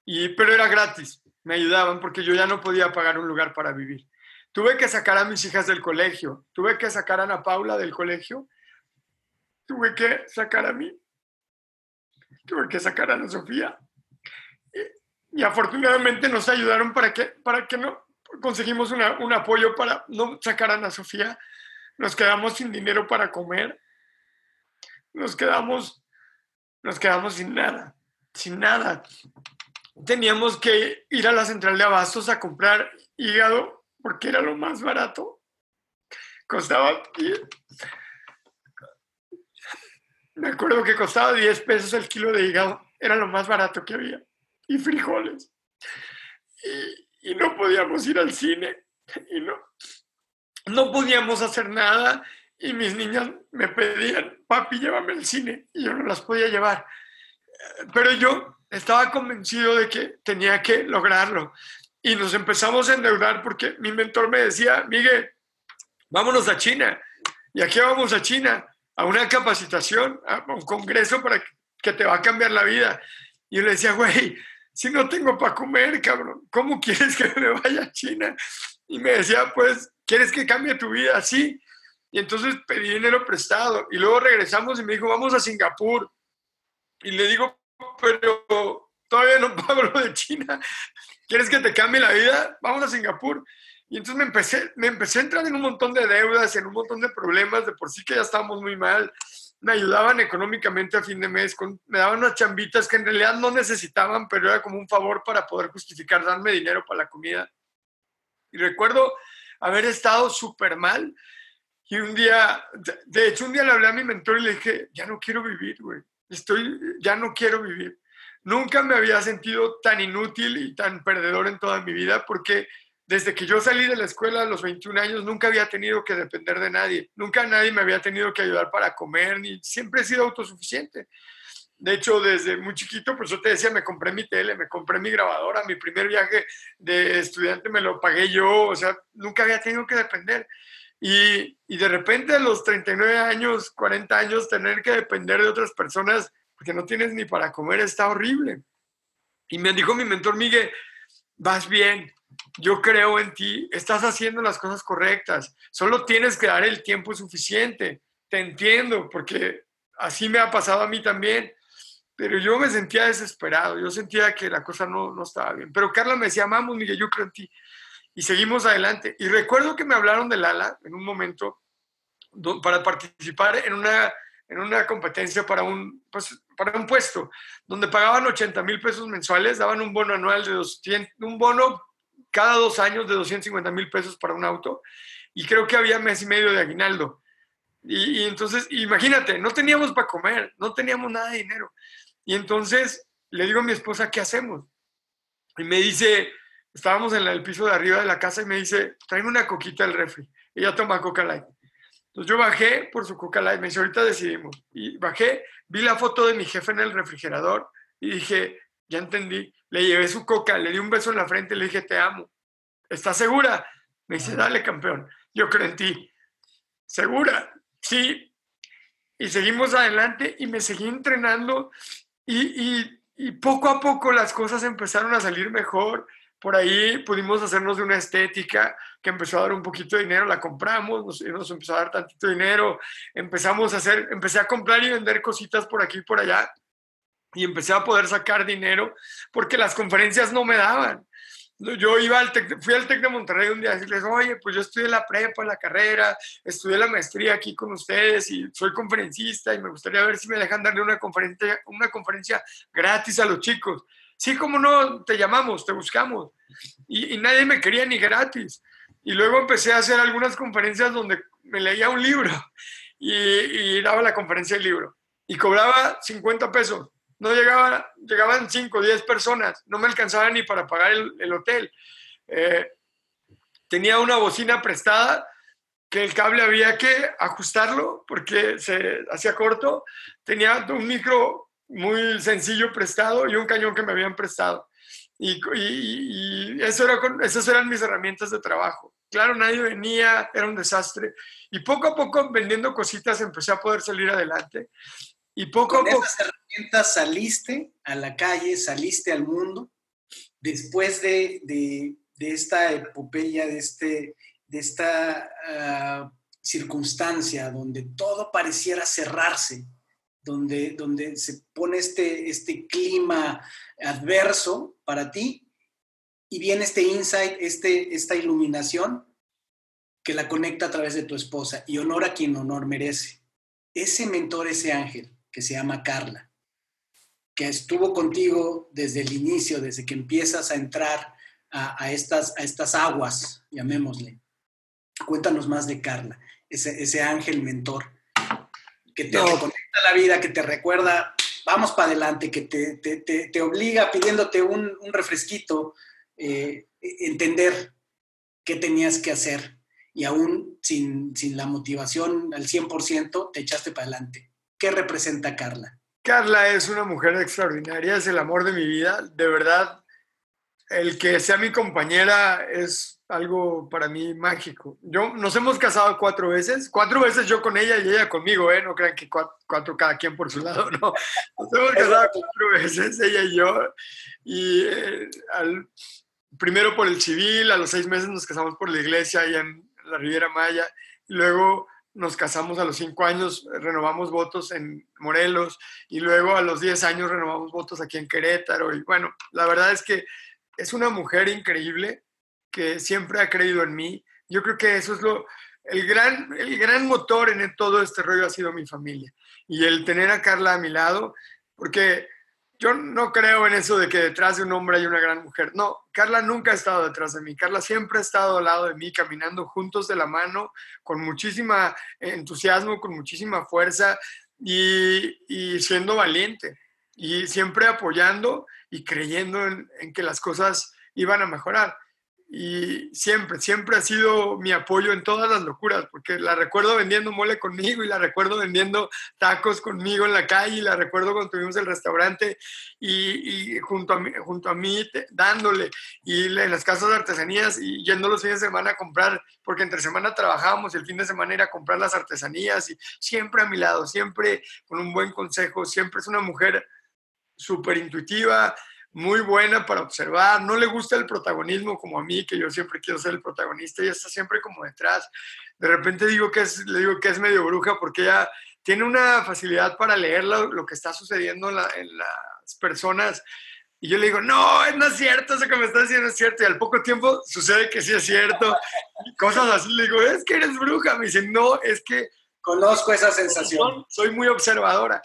B: y, pero era gratis, me ayudaban porque yo ya no podía pagar un lugar para vivir. Tuve que sacar a mis hijas del colegio, tuve que sacar a Ana Paula del colegio, tuve que sacar a mí, tuve que sacar a Ana Sofía. Y, afortunadamente nos ayudaron para que, para que no conseguimos un apoyo para no sacar a Ana Sofía. Nos quedamos sin dinero para comer. Nos quedamos, nos quedamos sin nada, sin nada. Teníamos que ir a la central de abastos a comprar hígado porque era lo más barato. Costaba, me acuerdo que costaba 10 pesos el kilo de hígado, era lo más barato que había, y frijoles. Y, no podíamos ir al cine, y no, no podíamos hacer nada, y mis niñas me pedían, papi, llévame al cine, y yo no las podía llevar. Pero yo estaba convencido de que tenía que lograrlo y nos empezamos a endeudar porque mi mentor me decía, Miguel, vámonos a China. ¿Y aquí vamos a China? A una capacitación, a un congreso para que te va a cambiar la vida. Y yo le decía, güey, si no tengo para comer, cabrón, ¿cómo quieres que me vaya a China? Y me decía, pues, ¿quieres que cambie tu vida? Sí. Y entonces pedí dinero prestado. Y luego regresamos y me dijo, vamos a Singapur. Y le digo, pero todavía no pago lo de China. ¿Quieres que te cambie la vida? Vamos a Singapur. Y entonces me empecé, me empecé a entrar en un montón de deudas, en un montón de problemas, de por sí que ya estábamos muy mal. Me ayudaban económicamente a fin de mes, me daban unas chambitas que en realidad no necesitaban, pero era como un favor para poder justificar darme dinero para la comida. Y recuerdo haber estado súper mal. Y un día, de hecho, un día le hablé a mi mentor y le dije, ya no quiero vivir, güey. Estoy, ya no quiero vivir. Nunca me había sentido tan inútil y tan perdedor en toda mi vida porque desde que yo salí de la escuela a los 21 años nunca había tenido que depender de nadie. Nunca nadie me había tenido que ayudar para comer, ni siempre he sido autosuficiente. De hecho, desde muy chiquito, pues yo te decía, me compré mi tele, me compré mi grabadora, mi primer viaje de estudiante me lo pagué yo, o sea, nunca había tenido que depender. Y, y de repente a los 39 años, 40 años, tener que depender de otras personas porque no tienes ni para comer, está horrible. Y me dijo mi mentor, Miguel, vas bien, yo creo en ti, estás haciendo las cosas correctas, solo tienes que dar el tiempo suficiente. Te entiendo, porque así me ha pasado a mí también, pero yo me sentía desesperado, yo sentía que la cosa no, no estaba bien. Pero Carla me decía, vamos, Miguel, yo creo en ti. Y seguimos adelante. Y recuerdo que me hablaron del ala en un momento para participar en una en una competencia para un, pues, para un puesto, donde pagaban 80 mil pesos mensuales, daban un bono anual de 200, un bono cada dos años de 250 mil pesos para un auto, y creo que había mes y medio de aguinaldo. Y, entonces, imagínate, no teníamos para comer, no teníamos nada de dinero. Y entonces le digo a mi esposa, ¿qué hacemos? Y me dice, estábamos en el piso de arriba de la casa y me dice, tráeme una coquita del refri. Ella toma Coca Light. Entonces yo bajé por su Coca Light, me dice, ahorita decidimos. Y bajé, vi la foto de mi jefe en el refrigerador y dije, ya entendí. Le llevé su Coca, le di un beso en la frente le dije, te amo. ¿Estás segura? Me dice, dale, campeón. Yo creo en ti. ¿Segura? Sí. Y seguimos adelante y me seguí entrenando y, y, y poco a poco las cosas empezaron a salir mejor por ahí pudimos hacernos de una estética que empezó a dar un poquito de dinero, la compramos, nos, nos, empezó a dar tantito dinero, empezamos a hacer, empecé a comprar y vender cositas por aquí y por allá y empecé a poder sacar dinero porque las conferencias no me daban. Yo iba al fui al TEC de Monterrey un día a decirles, oye, pues yo estudié la prepa, la carrera, estudié la maestría aquí con ustedes y soy conferencista y me gustaría ver si me dejan darle una conferencia, una conferencia gratis a los chicos. Sí, como no, te llamamos, te buscamos. Y, nadie me quería ni gratis. Y luego empecé a hacer algunas conferencias donde me leía un libro y, daba la conferencia del libro. Y cobraba 50 pesos. No llegaba, llegaban 5 o 10 personas. No me alcanzaba ni para pagar el, hotel. Eh, tenía una bocina prestada que el cable había que ajustarlo porque se hacía corto. Tenía un micro muy sencillo prestado y un cañón que me habían prestado. Y, y, era esas eran mis herramientas de trabajo. Claro, nadie venía, era un desastre. Y poco a poco, vendiendo cositas, empecé a poder salir adelante. Y poco a poco...
A: esas herramientas saliste a la calle, saliste al mundo, después de, de, de esta epopeya, de, este, de esta uh, circunstancia donde todo pareciera cerrarse, donde, donde se pone este, este clima adverso para ti y viene este insight, este, esta iluminación que la conecta a través de tu esposa y honor a quien honor merece. Ese mentor, ese ángel que se llama Carla, que estuvo contigo desde el inicio, desde que empiezas a entrar a, a estas, a estas aguas, llamémosle. Cuéntanos más de Carla, ese, ese ángel mentor que te no. reconecta la vida, que te recuerda, vamos para adelante, que te, te, te, te, obliga pidiéndote un, un refresquito, eh, entender qué tenías que hacer y aún sin, sin la motivación al 100% te echaste para adelante. ¿Qué representa Carla?
B: Carla es una mujer extraordinaria, es el amor de mi vida, de verdad. El que sea mi compañera es algo para mí mágico. Yo, nos hemos casado cuatro veces, cuatro veces yo con ella y ella conmigo, ¿eh? No crean que cuatro, cuatro cada quien por su lado, no. Nos hemos casado cuatro veces, ella y yo. Y eh, al, primero por el civil, a los seis meses nos casamos por la iglesia allá en la Riviera Maya, luego nos casamos a los cinco años, renovamos votos en Morelos y luego a los diez años renovamos votos aquí en Querétaro. Y bueno, la verdad es que es una mujer increíble que siempre ha creído en mí. Yo creo que eso es lo, el gran, el gran motor en todo este rollo ha sido mi familia y el tener a Carla a mi lado, porque yo no creo en eso de que detrás de un hombre hay una gran mujer. No, Carla nunca ha estado detrás de mí. Carla siempre ha estado al lado de mí, caminando juntos de la mano, con muchísima entusiasmo, con muchísima fuerza y, siendo valiente. Y siempre apoyando y creyendo en, en que las cosas iban a mejorar y siempre, siempre ha sido mi apoyo en todas las locuras, porque la recuerdo vendiendo mole conmigo y la recuerdo vendiendo tacos conmigo en la calle y la recuerdo cuando tuvimos el restaurante y, y junto, a mí, junto a mí te, dándole y en las casas de artesanías y yendo los fines de semana a comprar, porque entre semana trabajábamos y el fin de semana era a comprar las artesanías y siempre a mi lado, siempre con un buen consejo, siempre es una mujer súper intuitiva, muy buena para observar, no le gusta el protagonismo como a mí, que yo siempre quiero ser el protagonista, ella está siempre como detrás. De repente digo que es, le digo que es medio bruja porque ella tiene una facilidad para leer lo, lo que está sucediendo en, la, en, las personas. Y yo le digo, no, no es cierto, eso que me estás diciendo es cierto. Y al poco tiempo sucede que sí es cierto. Y cosas así. Le digo, es que eres bruja. Me dice, no, es que...
A: Conozco esa sensación.
B: Soy muy observadora.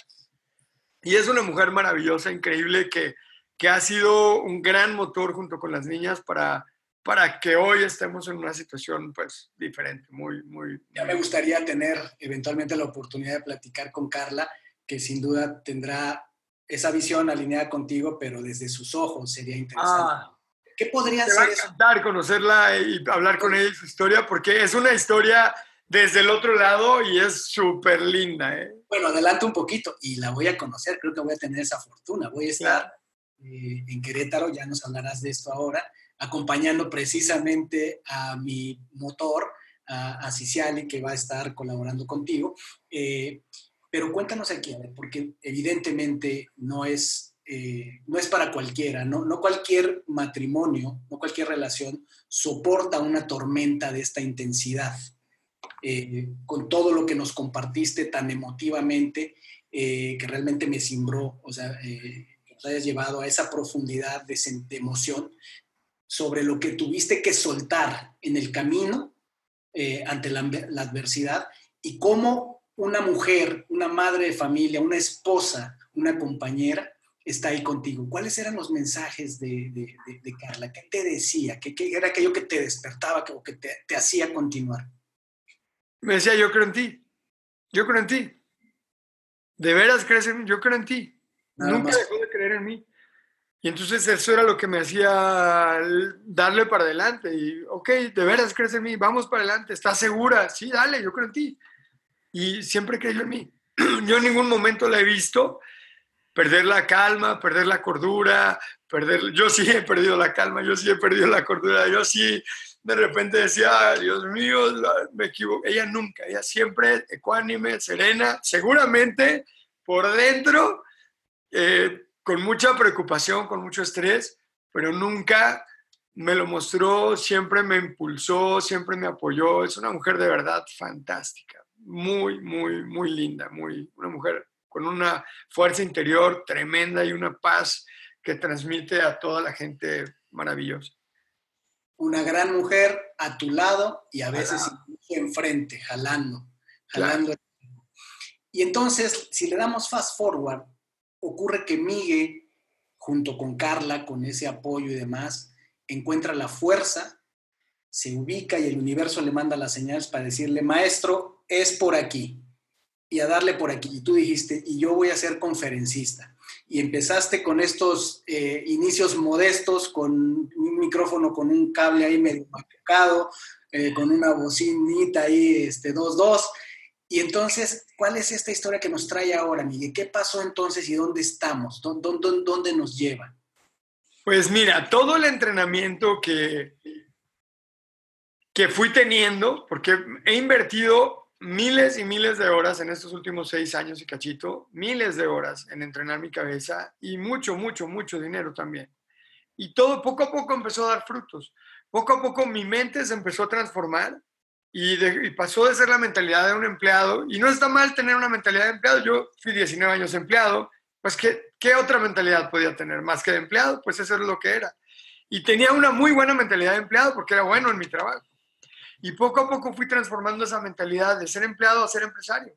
B: Y es una mujer maravillosa, increíble, que, que ha sido un gran motor junto con las niñas para, para que hoy estemos en una situación pues diferente, muy, muy...
A: Ya me gustaría tener eventualmente la oportunidad de platicar con Carla, que sin duda tendrá esa visión alineada contigo, pero desde sus ojos sería interesante. Ah, ¿Qué podría ser
B: va a encantar conocerla y hablar con ella y su historia, porque es una historia desde el otro lado y es súper linda. ¿eh?
A: Bueno, adelante un poquito y la voy a conocer, creo que voy a tener esa fortuna, voy a estar... Claro eh, en Querétaro, ya nos hablarás de esto ahora, acompañando precisamente a mi motor, a, a Ciciali, que va a estar colaborando contigo. Eh, pero cuéntanos aquí, a ver, porque evidentemente no es, eh, no es para cualquiera, ¿no? no cualquier matrimonio, no cualquier relación soporta una tormenta de esta intensidad. Eh, con todo lo que nos compartiste tan emotivamente, que realmente me cimbró, o sea, nos hayas llevado a esa profundidad de, de, emoción sobre lo que tuviste que soltar en el camino eh, ante la, la, adversidad y cómo una mujer, una madre de familia, una esposa, una compañera está ahí contigo. ¿Cuáles eran los mensajes de, Carla? ¿Qué te decía? ¿Qué, era aquello que te despertaba o que te, te hacía continuar?
B: Me decía, yo creo en ti. Yo creo en ti. ¿De veras crees en mí? Yo creo en ti. Nunca dejó de creer en mí. Y entonces eso era lo que me hacía darle para adelante. Y, ok, de veras crees en mí, vamos para adelante, ¿estás segura? Sí, dale, yo creo en ti. Y siempre creyó en mí. Yo en ningún momento la he visto perder la calma, perder la cordura, perder... Yo sí he perdido la calma, yo sí he perdido la cordura, yo sí de repente decía, Dios mío, me equivoco. Ella nunca, ella siempre ecuánime, serena, seguramente por dentro, eh, con mucha preocupación, con mucho estrés, pero nunca me lo mostró, siempre me impulsó, siempre me apoyó. Es una mujer de verdad fantástica, muy, muy, muy linda, muy, una mujer con una fuerza interior tremenda y una paz que transmite a toda la gente maravillosa
A: una gran mujer a tu lado y a veces incluso enfrente, jalando, jalando. Y entonces, si le damos fast forward, ocurre que Migue, junto con Carla, con ese apoyo y demás, encuentra la fuerza, se ubica y el universo le manda las señales para decirle, maestro, es por aquí. Y a darle por aquí. Y tú dijiste, y yo voy a ser conferencista y empezaste con estos eh, inicios modestos, con un micrófono con un cable ahí medio machucado, eh, con una bocinita ahí, este 2-2. Y entonces, ¿cuál es esta historia que nos trae ahora, Miguel? ¿Qué pasó entonces y dónde estamos? ¿Dónde, dónde, dónde nos lleva?
B: Pues mira, todo el entrenamiento que, que fui teniendo, porque he invertido miles y miles de horas en estos últimos seis años y cachito, miles de horas en entrenar mi cabeza y mucho, mucho, mucho dinero también. Y todo poco a poco empezó a dar frutos. Poco a poco mi mente se empezó a transformar y, pasó de ser la mentalidad de un empleado. Y no está mal tener una mentalidad de empleado. Yo fui 19 años empleado. Pues, ¿qué, ¿qué otra mentalidad podía tener más que de empleado? Pues eso es lo que era. Y tenía una muy buena mentalidad de empleado porque era bueno en mi trabajo. Y poco a poco fui transformando esa mentalidad de ser empleado a ser empresario.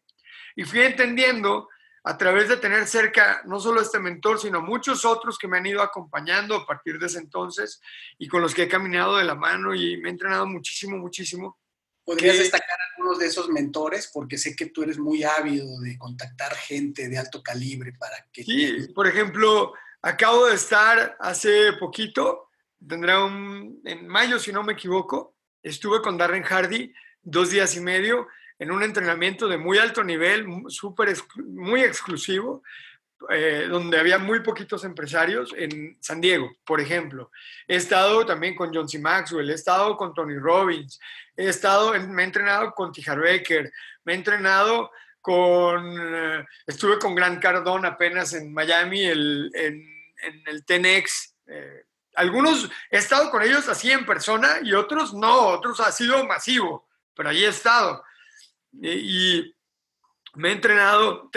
B: Y fui entendiendo a través de tener cerca no solo este mentor, sino muchos otros que me han ido acompañando a partir de ese entonces y con los que he caminado de la mano y me he entrenado muchísimo, muchísimo.
A: ¿Podrías destacar algunos de esos mentores? Porque sé que tú eres muy ávido de contactar gente de alto calibre para que...
B: Sí, por ejemplo, acabo de estar hace poquito, tendrá un, en mayo si no me equivoco, estuve con Darren Hardy dos días y medio en un entrenamiento de muy alto nivel, súper muy exclusivo, eh, donde había muy poquitos empresarios en San Diego, por ejemplo. He estado también con John C. Maxwell, he estado con Tony Robbins, he estado, me he entrenado con Tijar Baker, me he entrenado con, eh, estuve con Grant Cardone apenas en Miami, el, en, el TENX, eh, algunos he estado con ellos así en persona y otros no, otros ha sido masivo, pero ahí he estado. Y, me he entrenado,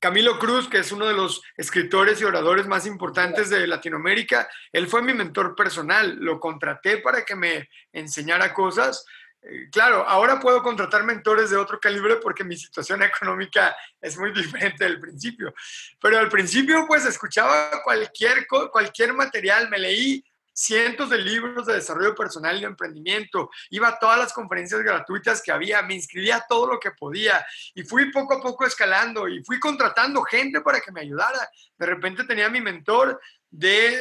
B: Camilo Cruz, que es uno de los escritores y oradores más importantes de Latinoamérica, él fue mi mentor personal, lo contraté para que me enseñara cosas. Eh, claro, ahora puedo contratar mentores de otro calibre porque mi situación económica es muy diferente del principio. Pero al principio, pues escuchaba cualquier, cualquier material, me leí cientos de libros de desarrollo personal y de emprendimiento, iba a todas las conferencias gratuitas que había, me inscribía todo lo que podía y fui poco a poco escalando y fui contratando gente para que me ayudara. De repente tenía mi mentor de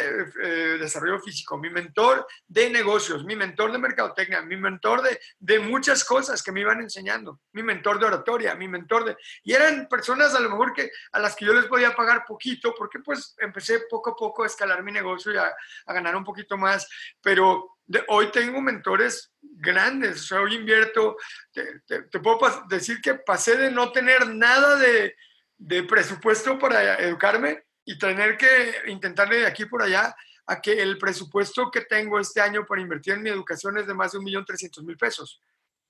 B: eh, desarrollo físico, mi mentor de negocios, mi mentor de mercadotecnia, mi mentor de, de, muchas cosas que me iban enseñando, mi mentor de oratoria, mi mentor de... Y eran personas a lo mejor que a las que yo les podía pagar poquito, porque pues empecé poco a poco a escalar mi negocio y a, a ganar un poquito más, pero hoy tengo mentores grandes, o sea, hoy invierto, te, te, puedo decir que pasé de no tener nada de, de presupuesto para educarme y tener que intentarle de aquí por allá a que el presupuesto que tengo este año para invertir en mi educación es de más de 1.300.000 pesos.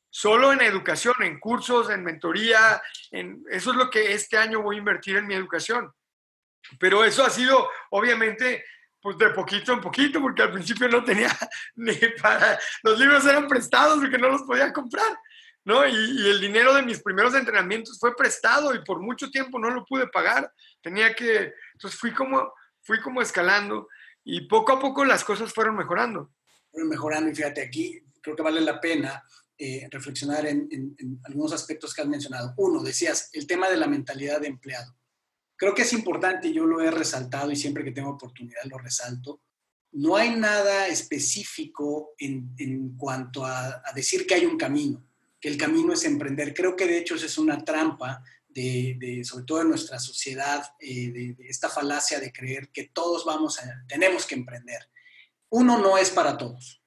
B: Solo en educación, en cursos, en mentoría, en, eso es lo que este año voy a invertir en mi educación. Pero eso ha sido, obviamente, pues de poquito en poquito, porque al principio no tenía ni para... Los libros eran prestados porque no los podía comprar. ¿no? Y, el dinero de mis primeros entrenamientos fue prestado y por mucho tiempo no lo pude pagar. Tenía que, entonces fui como, fui como escalando y poco a poco las cosas fueron mejorando.
A: Fueron mejorando y fíjate, aquí creo que vale la pena eh, reflexionar en, en, algunos aspectos que has mencionado. Uno, decías, el tema de la mentalidad de empleado. Creo que es importante, yo lo he resaltado y siempre que tengo oportunidad lo resalto. No hay nada específico en, en cuanto a, a, decir que hay un camino, que el camino es emprender. Creo que de hecho es una trampa de, sobre todo en nuestra sociedad, eh, de, esta falacia de creer que todos vamos a, tenemos que emprender. Uno, no es para todos.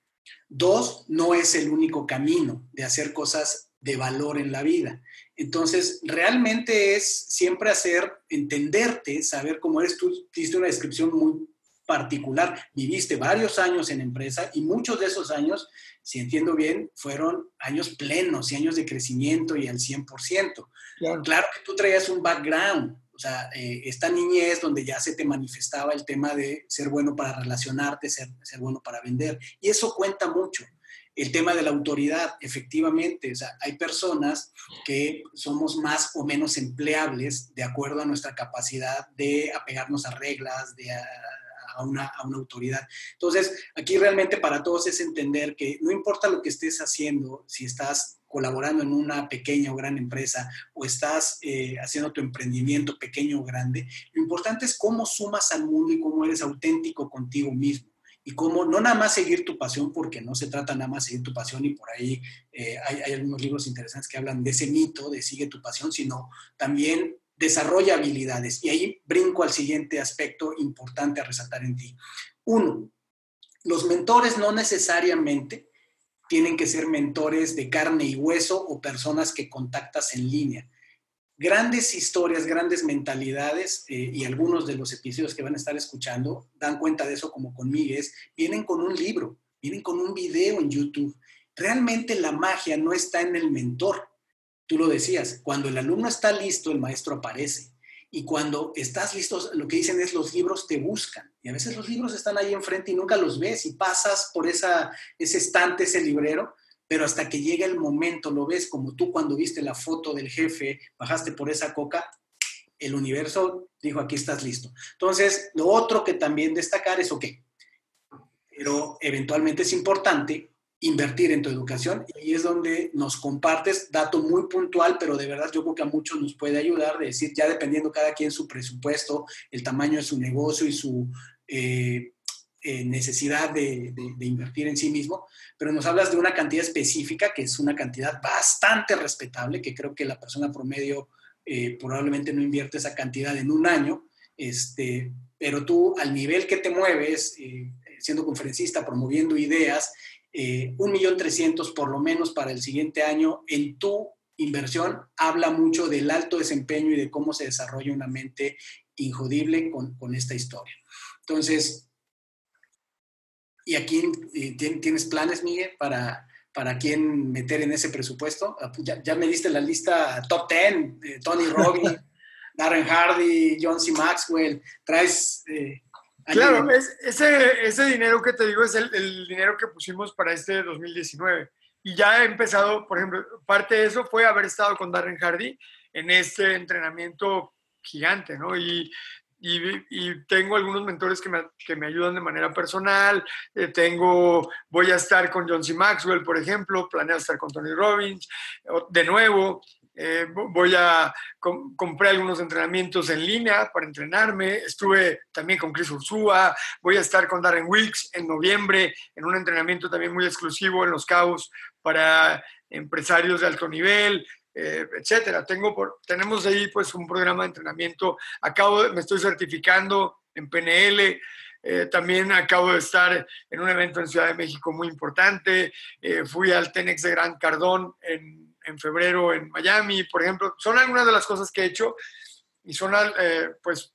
A: Dos, no es el único camino de hacer cosas de valor en la vida. Entonces, realmente es siempre hacer, entenderte, saber cómo eres. Tú hiciste una descripción muy particular. Viviste varios años en empresa y muchos de esos años, si entiendo bien, fueron años plenos y años de crecimiento y al 100%. Claro, claro que tú traías un background, o sea, eh, esta niñez donde ya se te manifestaba el tema de ser bueno para relacionarte, ser, ser bueno para vender. Y eso cuenta mucho. El tema de la autoridad, efectivamente, o sea, hay personas que somos más o menos empleables de acuerdo a nuestra capacidad de apegarnos a reglas, de a, a, una, a una, autoridad. Entonces, aquí realmente para todos es entender que no importa lo que estés haciendo, si estás colaborando en una pequeña o gran empresa o estás eh, haciendo tu emprendimiento pequeño o grande, lo importante es cómo sumas al mundo y cómo eres auténtico contigo mismo y cómo no nada más seguir tu pasión, porque no se trata nada más seguir tu pasión y por ahí eh, hay, algunos libros interesantes que hablan de ese mito de sigue tu pasión, sino también desarrolla habilidades. Y ahí brinco al siguiente aspecto importante a resaltar en ti. Uno, los mentores no necesariamente tienen que ser mentores de carne y hueso o personas que contactas en línea grandes historias, grandes mentalidades, eh, y algunos de los episodios que van a estar escuchando dan cuenta de eso como con Miguel, vienen con un libro, vienen con un video en YouTube. Realmente la magia no está en el mentor. Tú lo decías, cuando el alumno está listo, el maestro aparece. Y cuando estás listo, lo que dicen es los libros te buscan. Y a veces los libros están ahí enfrente y nunca los ves y pasas por esa, ese estante, ese librero, pero hasta que llega el momento, lo ves como tú cuando viste la foto del jefe, bajaste por esa coca, el universo dijo, aquí estás listo. Entonces, lo otro que también destacar es, ok, pero eventualmente es importante invertir en tu educación y es donde nos compartes dato muy puntual, pero de verdad yo creo que a muchos nos puede ayudar de decir, ya dependiendo cada quien su presupuesto, el tamaño de su negocio y su eh, eh, necesidad de, invertir en sí mismo, pero nos hablas de una cantidad específica, que es una cantidad bastante respetable, que creo que la persona promedio eh, probablemente no invierte esa cantidad en un año, este, pero tú al nivel que te mueves, siendo conferencista, promoviendo ideas, un millón trescientos por lo menos para el siguiente año en tu inversión, habla mucho del alto desempeño y de cómo se desarrolla una mente injodible con, con esta historia. Entonces, ¿Y aquí tienes planes, Miguel, para, para quién meter en ese presupuesto? Ah, pues ya, ya me diste la lista top 10, Tony Robbins, Darren Hardy, John C. Maxwell, traes... Eh,
B: claro, es, ese, ese dinero que te digo es el, el, dinero que pusimos para este 2019. Y ya he empezado, por ejemplo, parte de eso fue haber estado con Darren Hardy en este entrenamiento gigante, ¿no? Y y, y, tengo algunos mentores que me, que me, ayudan de manera personal. Eh, tengo, voy a estar con John C. Maxwell, por ejemplo, planeo estar con Tony Robbins, de nuevo. Eh, voy a com, compré algunos entrenamientos en línea para entrenarme. Estuve también con Chris Ursúa. Voy a estar con Darren Wicks en noviembre en un entrenamiento también muy exclusivo en Los Cabos para empresarios de alto nivel eh, etcétera. Tengo por, tenemos ahí pues un programa de entrenamiento. Acabo, me estoy certificando en PNL. Eh, también acabo de estar en un evento en Ciudad de México muy importante. Eh, fui al Tenex de Gran Cardón en, en, febrero en Miami, por ejemplo. Son algunas de las cosas que he hecho y son, eh, pues,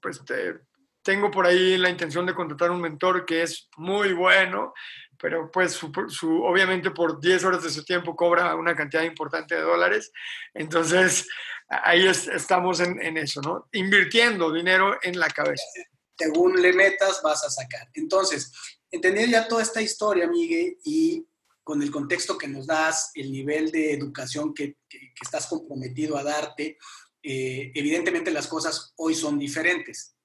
B: pues te, tengo por ahí la intención de contratar un mentor que es muy bueno pero pues su, su, obviamente por 10 horas de su tiempo cobra una cantidad importante de dólares. Entonces, ahí es, estamos en, en, eso, ¿no? Invirtiendo dinero en la cabeza.
A: Según le metas, vas a sacar. Entonces, entendiendo ya toda esta historia, Miguel, y con el contexto que nos das, el nivel de educación que, que, que estás comprometido a darte, eh, evidentemente las cosas hoy son diferentes.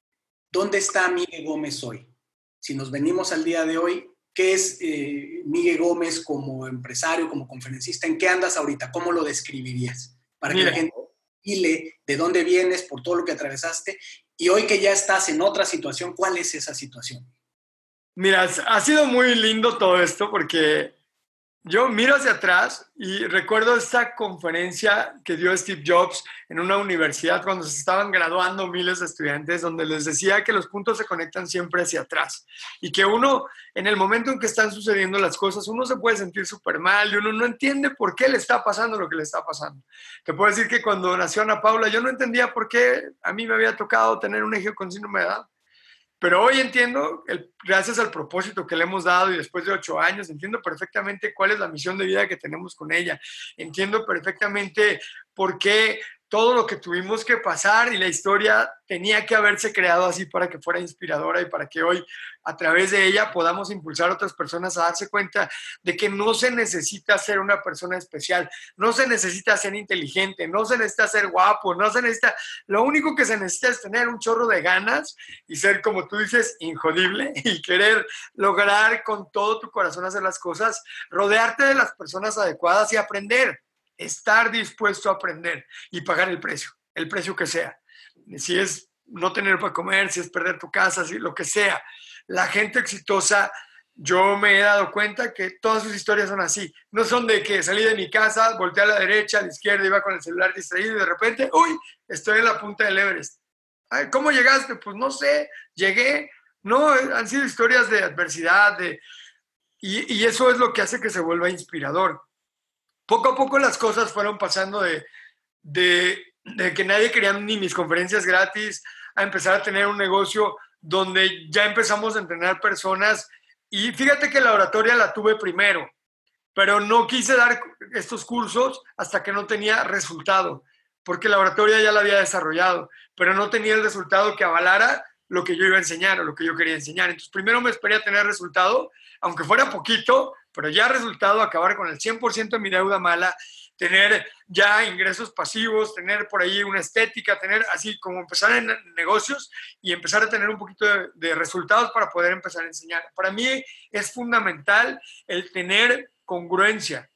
A: ¿dónde está Miguel Gómez hoy? Si nos venimos al día de hoy, ¿qué es eh, Miguel Gómez como empresario, como conferencista? ¿En qué andas ahorita? ¿Cómo lo describirías? Para que la gente dile de dónde vienes, por todo lo que atravesaste, y hoy que ya estás en otra situación, ¿cuál es esa situación?
B: Mira, ha sido muy lindo todo esto porque yo miro hacia atrás y recuerdo esta conferencia que dio Steve Jobs en una universidad cuando se estaban graduando miles de estudiantes, donde les decía que los puntos se conectan siempre hacia atrás y que uno, en el momento en que están sucediendo las cosas, uno se puede sentir súper mal y uno no entiende por qué le está pasando lo que le está pasando. Te puedo decir que cuando nació Ana Paula, yo no entendía por qué a mí me había tocado tener un hijo con síndrome de edad pero hoy entiendo, gracias al propósito que le hemos dado y después de ocho años, entiendo perfectamente cuál es la misión de vida que tenemos con ella. Entiendo perfectamente por qué todo lo que tuvimos que pasar y la historia tenía que haberse creado así para que fuera inspiradora y para que hoy a través de ella podamos impulsar a otras personas a darse cuenta de que no se necesita ser una persona especial, no se necesita ser inteligente, no se necesita ser guapo, no se necesita, lo único que se necesita es tener un chorro de ganas y ser, como tú dices, injodible y querer lograr con todo tu corazón hacer las cosas, rodearte de las personas adecuadas y aprender estar dispuesto a aprender y pagar el precio, el precio que sea. Si es no tener para comer, si es perder tu casa, si lo que sea. La gente exitosa, yo me he dado cuenta que todas sus historias son así. No son de que salí de mi casa, volteé a la derecha, a la izquierda, iba con el celular distraído y de repente, uy, estoy en la punta del Everest. ¿Cómo llegaste? Pues no sé, llegué. No, han sido historias de adversidad, de, y eso es lo que hace que se vuelva inspirador poco a poco las cosas fueron pasando de, que nadie quería ni mis conferencias gratis a empezar a tener un negocio donde ya empezamos a entrenar personas. Y fíjate que la oratoria la tuve primero, pero no quise dar estos cursos hasta que no tenía resultado, porque la oratoria ya la había desarrollado, pero no tenía el resultado que avalara lo que yo iba a enseñar o lo que yo quería enseñar. Entonces, primero me esperé a tener resultado, aunque fuera poquito, pero ya resultado acabar con el 100% de mi deuda mala, tener ya ingresos pasivos, tener por ahí una estética, tener así como empezar en negocios y empezar a tener un poquito de, resultados para poder empezar a enseñar. Para mí es fundamental el tener congruencia.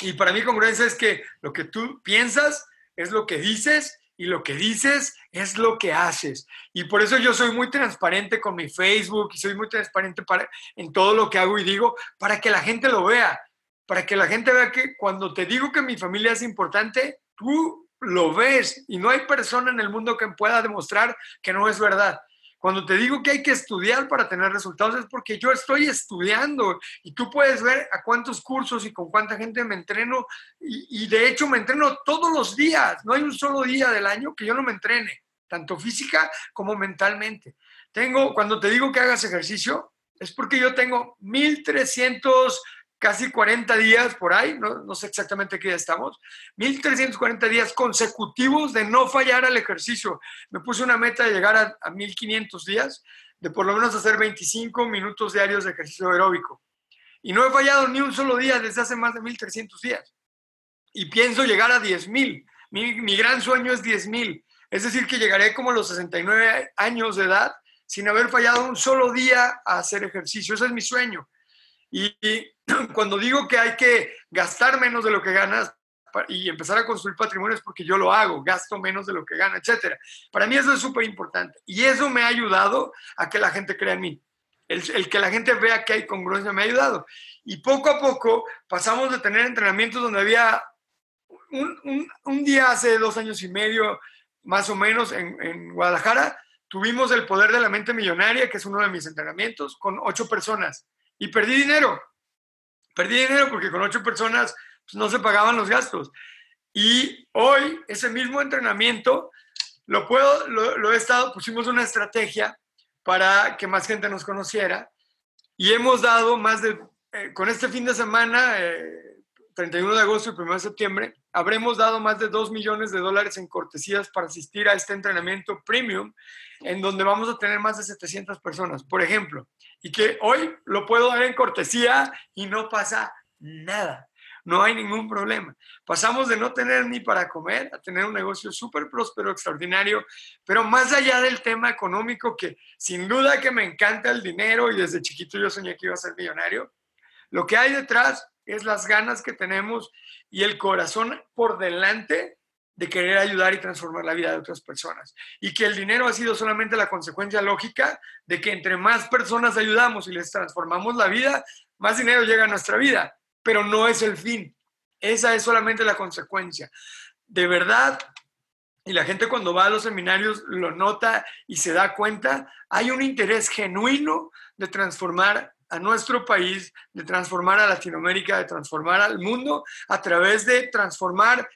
B: Y para mí congruencia es que lo que tú piensas es lo que dices y lo que dices es lo que haces. Y por eso yo soy muy transparente con mi Facebook y soy muy transparente para, en todo lo que hago y digo, para que la gente lo vea, para que la gente vea que cuando te digo que mi familia es importante, tú lo ves y no hay persona en el mundo que pueda demostrar que no es verdad. Cuando te digo que hay que estudiar para tener resultados es porque yo estoy estudiando y tú puedes ver a cuántos cursos y con cuánta gente me entreno y, de hecho me entreno todos los días. No hay un solo día del año que yo no me entrene, tanto física como mentalmente. Tengo, cuando te digo que hagas ejercicio, es porque yo tengo 1300 casi 40 días por ahí, no, sé exactamente qué día estamos, 1340 días consecutivos de no fallar al ejercicio. Me puse una meta de llegar a, a 1500 días, de por lo menos hacer 25 minutos diarios de ejercicio aeróbico. Y no he fallado ni un solo día desde hace más de 1300 días. Y pienso llegar a 10.000. Mi, mi gran sueño es 10.000. Es decir, que llegaré como a los 69 años de edad sin haber fallado un solo día a hacer ejercicio. Ese es mi sueño. Y cuando digo que hay que gastar menos de lo que ganas y empezar a construir patrimonio es porque yo lo hago, gasto menos de lo que gano, etc. Para mí eso es súper importante. Y eso me ha ayudado a que la gente crea en mí. El, que la gente vea que hay congruencia me ha ayudado. Y poco a poco pasamos de tener entrenamientos donde había un, un, día hace dos años y medio, más o menos, en, en Guadalajara, tuvimos el poder de la mente millonaria, que es uno de mis entrenamientos, con ocho personas y perdí dinero. Perdí dinero porque con ocho personas pues, no se pagaban los gastos. Y hoy ese mismo entrenamiento lo puedo, lo, he estado, pusimos una estrategia para que más gente nos conociera y hemos dado más de, eh, con este fin de semana, 31 eh, de agosto y 1 de septiembre, habremos dado más de 2 millones de dólares en cortesías para asistir a este entrenamiento premium, en donde vamos a tener más de 700 personas. Por ejemplo, y que hoy lo puedo dar en cortesía y no pasa nada. no hay ningún problema. Pasamos de no tener ni para comer a tener un negocio súper próspero, extraordinario, pero más allá del tema económico, que sin duda que me encanta el dinero y desde chiquito yo soñé que iba a ser millonario, lo que hay detrás es las ganas que tenemos y el corazón por delante de querer ayudar y transformar la vida de otras personas. Y que el dinero ha sido solamente la consecuencia lógica de que entre más personas ayudamos y les transformamos la vida, más dinero llega a nuestra vida, pero no es el fin. Esa es solamente la consecuencia. De verdad, y la gente cuando va a los seminarios lo nota y se da cuenta, hay un interés genuino de transformar a nuestro país, de transformar a Latinoamérica, de transformar al mundo a través de transformar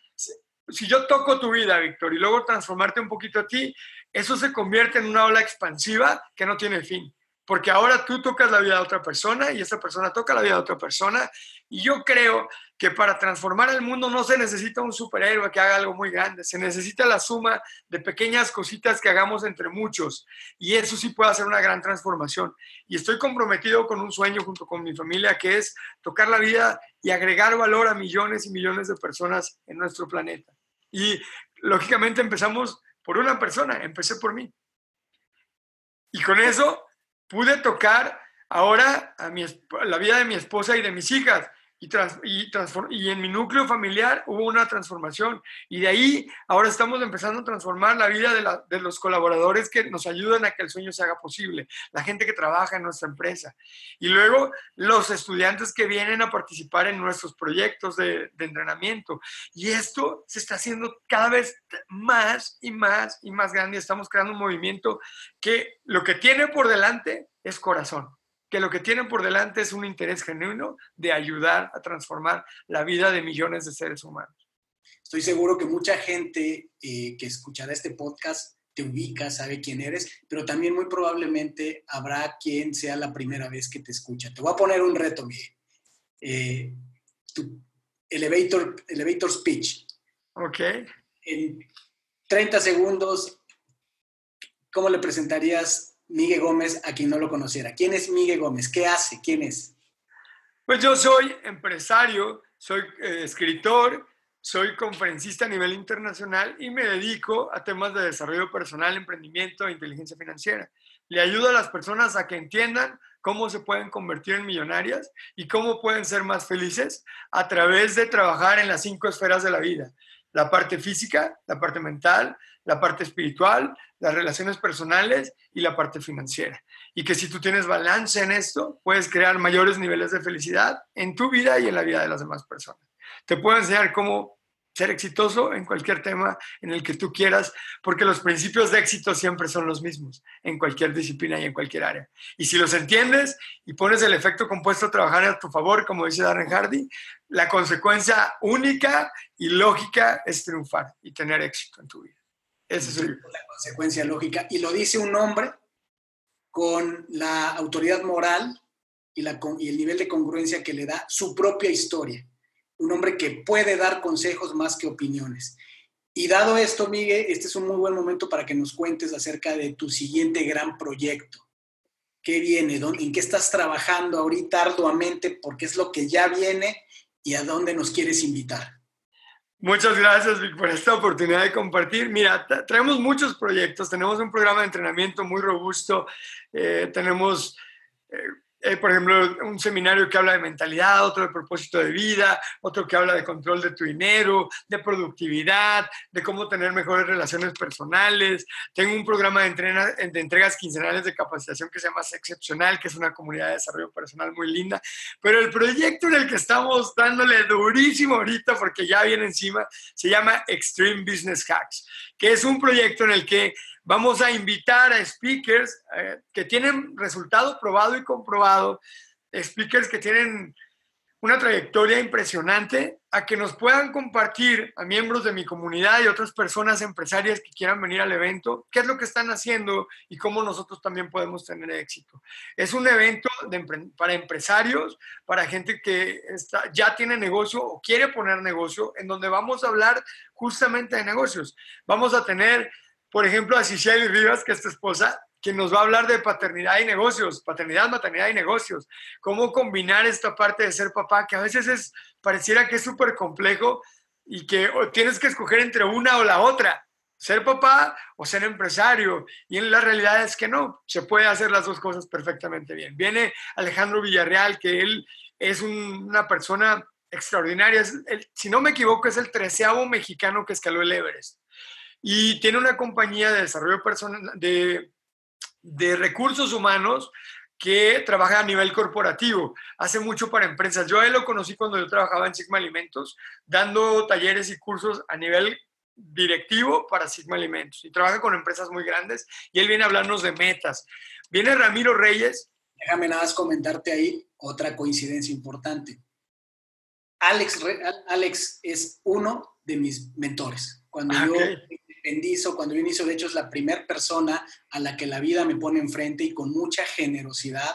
B: si yo toco tu vida, Víctor, y luego transformarte un poquito a ti, eso se convierte en una ola expansiva que no tiene fin. Porque ahora tú tocas la vida de otra persona y esa persona toca la vida de otra persona. Y yo creo que para transformar el mundo no se necesita un superhéroe que haga algo muy grande, se necesita la suma de pequeñas cositas que hagamos entre muchos. Y eso sí puede hacer una gran transformación. Y estoy comprometido con un sueño junto con mi familia que es tocar la vida y agregar valor a millones y millones de personas en nuestro planeta. Y lógicamente empezamos por una persona, empecé por mí. Y con eso pude tocar ahora a mi, la vida de mi esposa y de mis hijas y, y, y, en mi núcleo familiar hubo una transformación. Y de ahí ahora estamos empezando a transformar la vida de, la, de, los colaboradores que nos ayudan a que el sueño se haga posible, la gente que trabaja en nuestra empresa. Y luego los estudiantes que vienen a participar en nuestros proyectos de, de entrenamiento. Y esto se está haciendo cada vez más y más y más grande. Estamos creando un movimiento que lo que tiene por delante es corazón que lo que tienen por delante es un interés genuino de ayudar a transformar la vida de millones de seres humanos.
A: Estoy seguro que mucha gente eh, que escuchará este podcast te ubica, sabe quién eres, pero también muy probablemente habrá quien sea la primera vez que te escucha. Te voy a poner un reto, Miguel. Eh, tu elevator, elevator speech.
B: Ok.
A: En 30 segundos, ¿cómo le presentarías Miguel Gómez a quien no lo conociera. ¿Quién es Miguel Gómez? ¿Qué hace? ¿Quién es?
B: Pues yo soy empresario, soy eh, escritor, soy conferencista a nivel internacional y me dedico a temas de desarrollo personal, emprendimiento e inteligencia financiera. Le ayudo a las personas a que entiendan cómo se pueden convertir en millonarias y cómo pueden ser más felices a través de trabajar en las cinco esferas de la vida. La parte física, la parte mental, la parte espiritual, las relaciones personales y la parte financiera. Y que si tú tienes balance en esto, puedes crear mayores niveles de felicidad en tu vida y en la vida de las demás personas. Te puedo enseñar cómo ser exitoso en cualquier tema en el que tú quieras, porque los principios de éxito siempre son los mismos en cualquier disciplina y en cualquier área. Y si los entiendes y pones el efecto compuesto a trabajar a tu favor, como dice Darren Hardy, la consecuencia única y lógica es triunfar y tener éxito en tu vida.
A: Esa es la consecuencia lógica. Y lo dice un hombre con la autoridad moral y, el nivel de congruencia que le da su propia historia. Un hombre que puede dar consejos más que opiniones. Y dado esto, Miguel, este es un muy buen momento para que nos cuentes acerca de tu siguiente gran proyecto. ¿Qué viene? ¿En qué estás trabajando ahorita arduamente? Porque es lo que ya viene y a dónde nos quieres invitar.
B: Muchas gracias, Vic, por esta oportunidad de compartir. Mira, traemos muchos proyectos. Tenemos un programa de entrenamiento muy robusto. Eh, tenemos eh, eh, por ejemplo, un seminario que habla de mentalidad, otro de propósito de vida, otro que habla de control de tu dinero, de productividad, de cómo tener mejores relaciones personales. Tengo un programa de, de entregas quincenales de capacitación que se llama Excepcional, que es una comunidad de desarrollo personal muy linda. Pero el proyecto en el que estamos dándole durísimo ahorita, porque ya viene encima, se llama Extreme Business Hacks, que es un proyecto en el que Vamos a invitar a speakers eh, que tienen resultado probado y comprobado, speakers que tienen una trayectoria impresionante, a que nos puedan compartir a miembros de mi comunidad y otras personas empresarias que quieran venir al evento, qué es lo que están haciendo y cómo nosotros también podemos tener éxito. Es un evento para empresarios, para gente que ya tiene negocio o quiere poner negocio, en donde vamos a hablar justamente de negocios. Vamos a tener por ejemplo, a Cicely Rivas, que es tu esposa, quien nos va a hablar de paternidad y negocios, paternidad, maternidad y negocios. Cómo combinar esta parte de ser papá, que a veces es, pareciera que es súper complejo y que tienes que escoger entre una o la otra ser papá o ser empresario. Y en la realidad es que no, se puede hacer las dos cosas perfectamente bien. Viene Alejandro Villarreal, que él es una persona extraordinaria. si no me equivoco, es el treceavo mexicano que escaló el Everest. Y tiene una compañía de desarrollo personal, de, de recursos humanos que trabaja a nivel corporativo, hace mucho para empresas. Yo a él lo conocí cuando yo trabajaba en Sigma Alimentos, dando talleres y cursos a nivel directivo para Sigma Alimentos y trabaja con empresas muy grandes y él viene a hablarnos de metas. Viene Ramiro Reyes.
A: Déjame nada más comentarte ahí otra coincidencia importante. Alex, Alex es uno de mis mentores. Cuando ah, yo cuando yo inicio, de hecho es la primera persona a la que la vida me pone enfrente y con mucha generosidad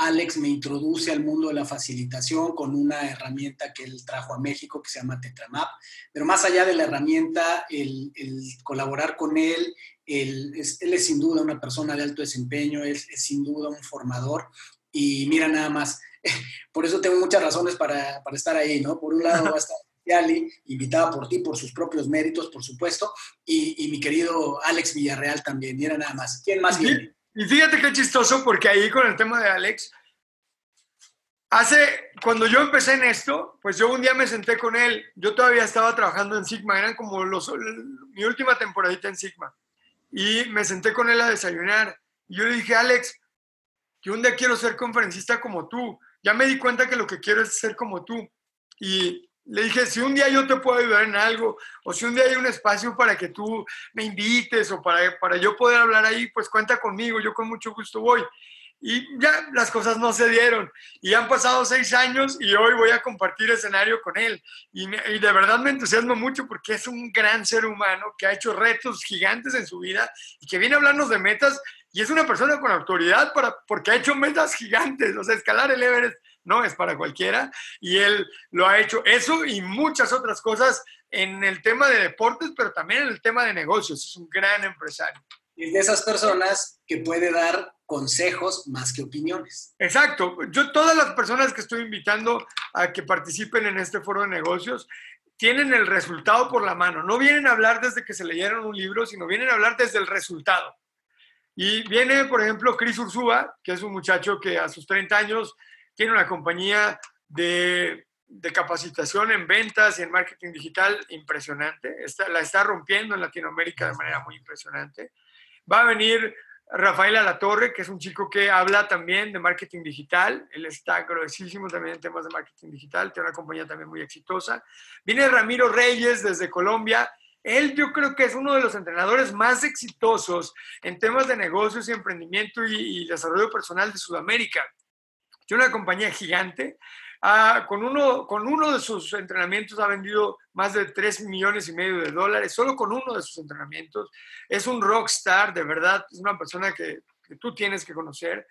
A: Alex me introduce al mundo de la facilitación con una herramienta que él trajo a México que se llama Tetramap. Pero más allá de la herramienta, el, colaborar con él, él es, sin duda una persona de alto desempeño, es, es sin duda un formador. Y mira nada más, por eso tengo muchas razones para, para estar ahí, ¿no? Por un lado va a estar Yali, invitada por ti, por sus propios méritos, por supuesto, y, y mi querido Alex Villarreal también. Mira nada más. ¿Quién más viene?
B: Y fíjate qué chistoso, porque ahí con el tema de Alex, hace, cuando yo empecé en esto, pues yo un día me senté con él, yo todavía estaba trabajando en Sigma, eran como los, mi última temporadita en Sigma, y me senté con él a desayunar, y yo le dije, Alex, yo un día quiero ser conferencista como tú, ya me di cuenta que lo que quiero es ser como tú, y le dije, si un día yo te puedo ayudar en algo, o si un día hay un espacio para que tú me invites o para, para yo poder hablar ahí, pues cuenta conmigo, yo con mucho gusto voy. Y ya las cosas no se dieron. Y han pasado seis años y hoy voy a compartir escenario con él. Y, y, de verdad me entusiasmo mucho porque es un gran ser humano que ha hecho retos gigantes en su vida y que viene a hablarnos de metas. Y es una persona con autoridad para, porque ha hecho metas gigantes. O sea, escalar el Everest no es para cualquiera. Y él lo ha hecho eso y muchas otras cosas en el tema de deportes, pero también en el tema de negocios. Es un gran empresario.
A: Y es de esas personas que puede dar consejos más que opiniones.
B: Exacto. Yo, todas las personas que estoy invitando a que participen en este foro de negocios, tienen el resultado por la mano. No vienen a hablar desde que se leyeron un libro, sino vienen a hablar desde el resultado. Y viene, por ejemplo, Chris Ursúa, que es un muchacho que a sus 30 años tiene una compañía de, capacitación en ventas y en marketing digital impresionante. la está rompiendo en Latinoamérica de manera muy impresionante. Va a venir Rafael Alatorre, que es un chico que habla también de marketing digital. Él está gruesísimo también en temas de marketing digital. Tiene una compañía también muy exitosa. Viene Ramiro Reyes desde Colombia. Él yo creo que es uno de los entrenadores más exitosos en temas de negocios y emprendimiento y desarrollo personal de Sudamérica tiene una compañía gigante. Ah, con, uno, con uno de sus entrenamientos ha vendido más de 3 millones y medio de dólares, solo con uno de sus entrenamientos. Es un rockstar, de verdad, es una persona que, que tú tienes que conocer.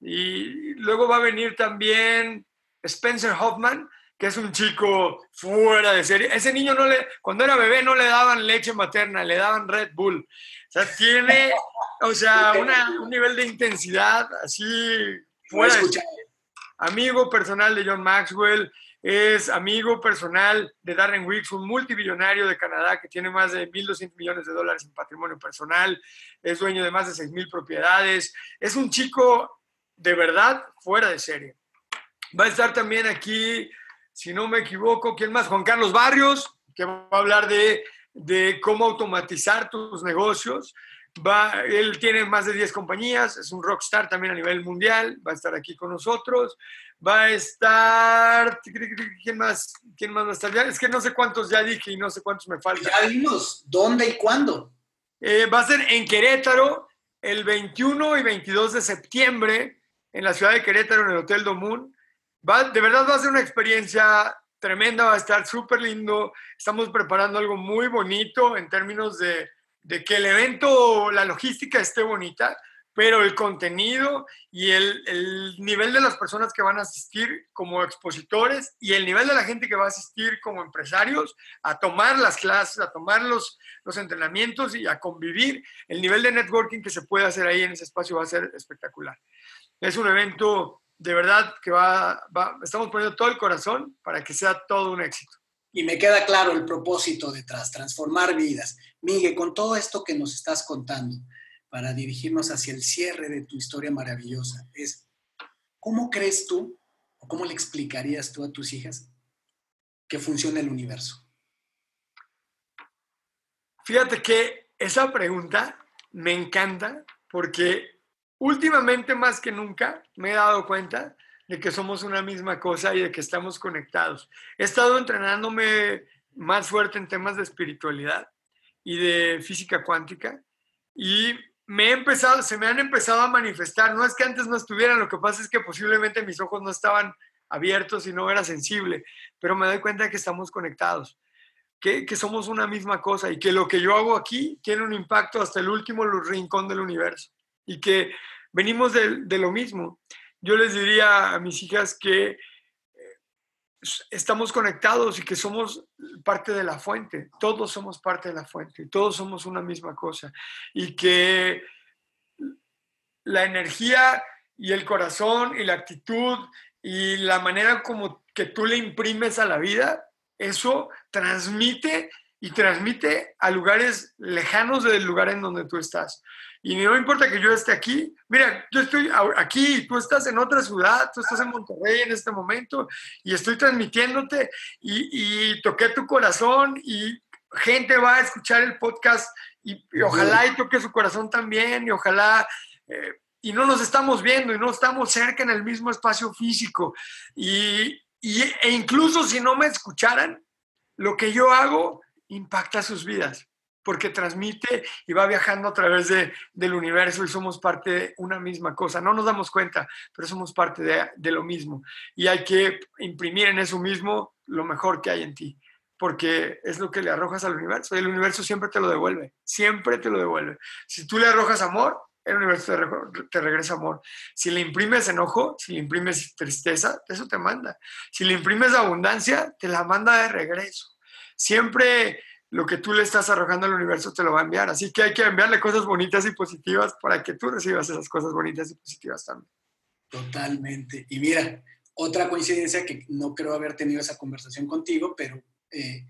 B: Y luego va a venir también Spencer Hoffman, que es un chico fuera de serie. Ese niño no le, cuando era bebé no le daban leche materna, le daban Red Bull. O sea, tiene, o sea, un nivel de intensidad así fuera de serie amigo personal de John Maxwell, es amigo personal de Darren Wicks, un multibillonario de Canadá que tiene más de 1.200 millones de dólares en patrimonio personal, es dueño de más de 6.000 propiedades, es un chico de verdad fuera de serie. Va a estar también aquí, si no me equivoco, ¿quién más? Juan Carlos Barrios, que va a hablar de, de cómo automatizar tus negocios. Va, él tiene más de 10 compañías, es un rockstar también a nivel mundial, va a estar aquí con nosotros. Va a estar. ¿Quién más? ¿Quién más va a estar? es que no sé cuántos ya dije y no sé cuántos me faltan.
A: Ya vimos, ¿dónde y cuándo?
B: Eh, va a ser en Querétaro el 21 y 22 de septiembre en la ciudad de Querétaro, en el Hotel Domun. Va, de verdad va a ser una experiencia tremenda, va a estar súper lindo. Estamos preparando algo muy bonito en términos de de que el evento, la logística esté bonita, pero el contenido y el, el, nivel de las personas que van a asistir como expositores y el nivel de la gente que va a asistir como empresarios a tomar las clases, a tomar los, los entrenamientos y a convivir, el nivel de networking que se puede hacer ahí en ese espacio va a ser espectacular. Es un evento de verdad que va estamos poniendo todo el corazón para que sea todo un éxito.
A: Y me queda claro el propósito detrás, transformar vidas. Miguel, con todo esto que nos estás contando, para dirigirnos hacia el cierre de tu historia maravillosa, es, ¿cómo crees tú o cómo le explicarías tú a tus hijas que funciona el universo?
B: Fíjate que esa pregunta me encanta porque últimamente más que nunca me he dado cuenta de que somos una misma cosa y de que estamos conectados. He estado entrenándome más fuerte en temas de espiritualidad y de física cuántica y me he empezado, se me han empezado a manifestar. No es que antes no estuvieran, lo que pasa es que posiblemente mis ojos no estaban abiertos y no era sensible, pero me doy cuenta que estamos conectados, que, que somos una misma cosa y que lo que yo hago aquí tiene un impacto hasta el último rincón del universo y que venimos de, de lo mismo. Yo les diría a mis hijas que estamos conectados y que somos parte de la fuente, todos somos parte de la fuente, todos somos una misma cosa y que la energía y el corazón y la actitud y la manera como que tú le imprimes a la vida, eso transmite y transmite a lugares lejanos del lugar en donde tú estás. Y no importa que yo esté aquí, mira, yo estoy aquí, tú estás en otra ciudad, tú estás en Monterrey en este momento y estoy transmitiéndote y, toqué tu corazón y gente va a escuchar el podcast y, ojalá y toque su corazón también y ojalá... Eh, y no nos estamos viendo y no estamos cerca en el mismo espacio físico. Y, y, e incluso si no me escucharan, lo que yo hago impacta sus vidas porque transmite y va viajando a través de, del universo y somos parte de una misma cosa. No nos damos cuenta, pero somos parte de, de, lo mismo. Y hay que imprimir en eso mismo lo mejor que hay en ti, porque es lo que le arrojas al universo. Y el universo siempre te lo devuelve, siempre te lo devuelve. Si tú le arrojas amor, el universo te, te regresa amor. Si le imprimes enojo, si le imprimes tristeza, eso te manda. Si le imprimes abundancia, te la manda de regreso. Siempre lo que tú le estás arrojando al universo te lo va a enviar. Así que hay que enviarle cosas bonitas y positivas para que tú recibas esas cosas bonitas y positivas también.
A: Totalmente. Y mira, otra coincidencia que no creo haber tenido esa conversación contigo, pero eh,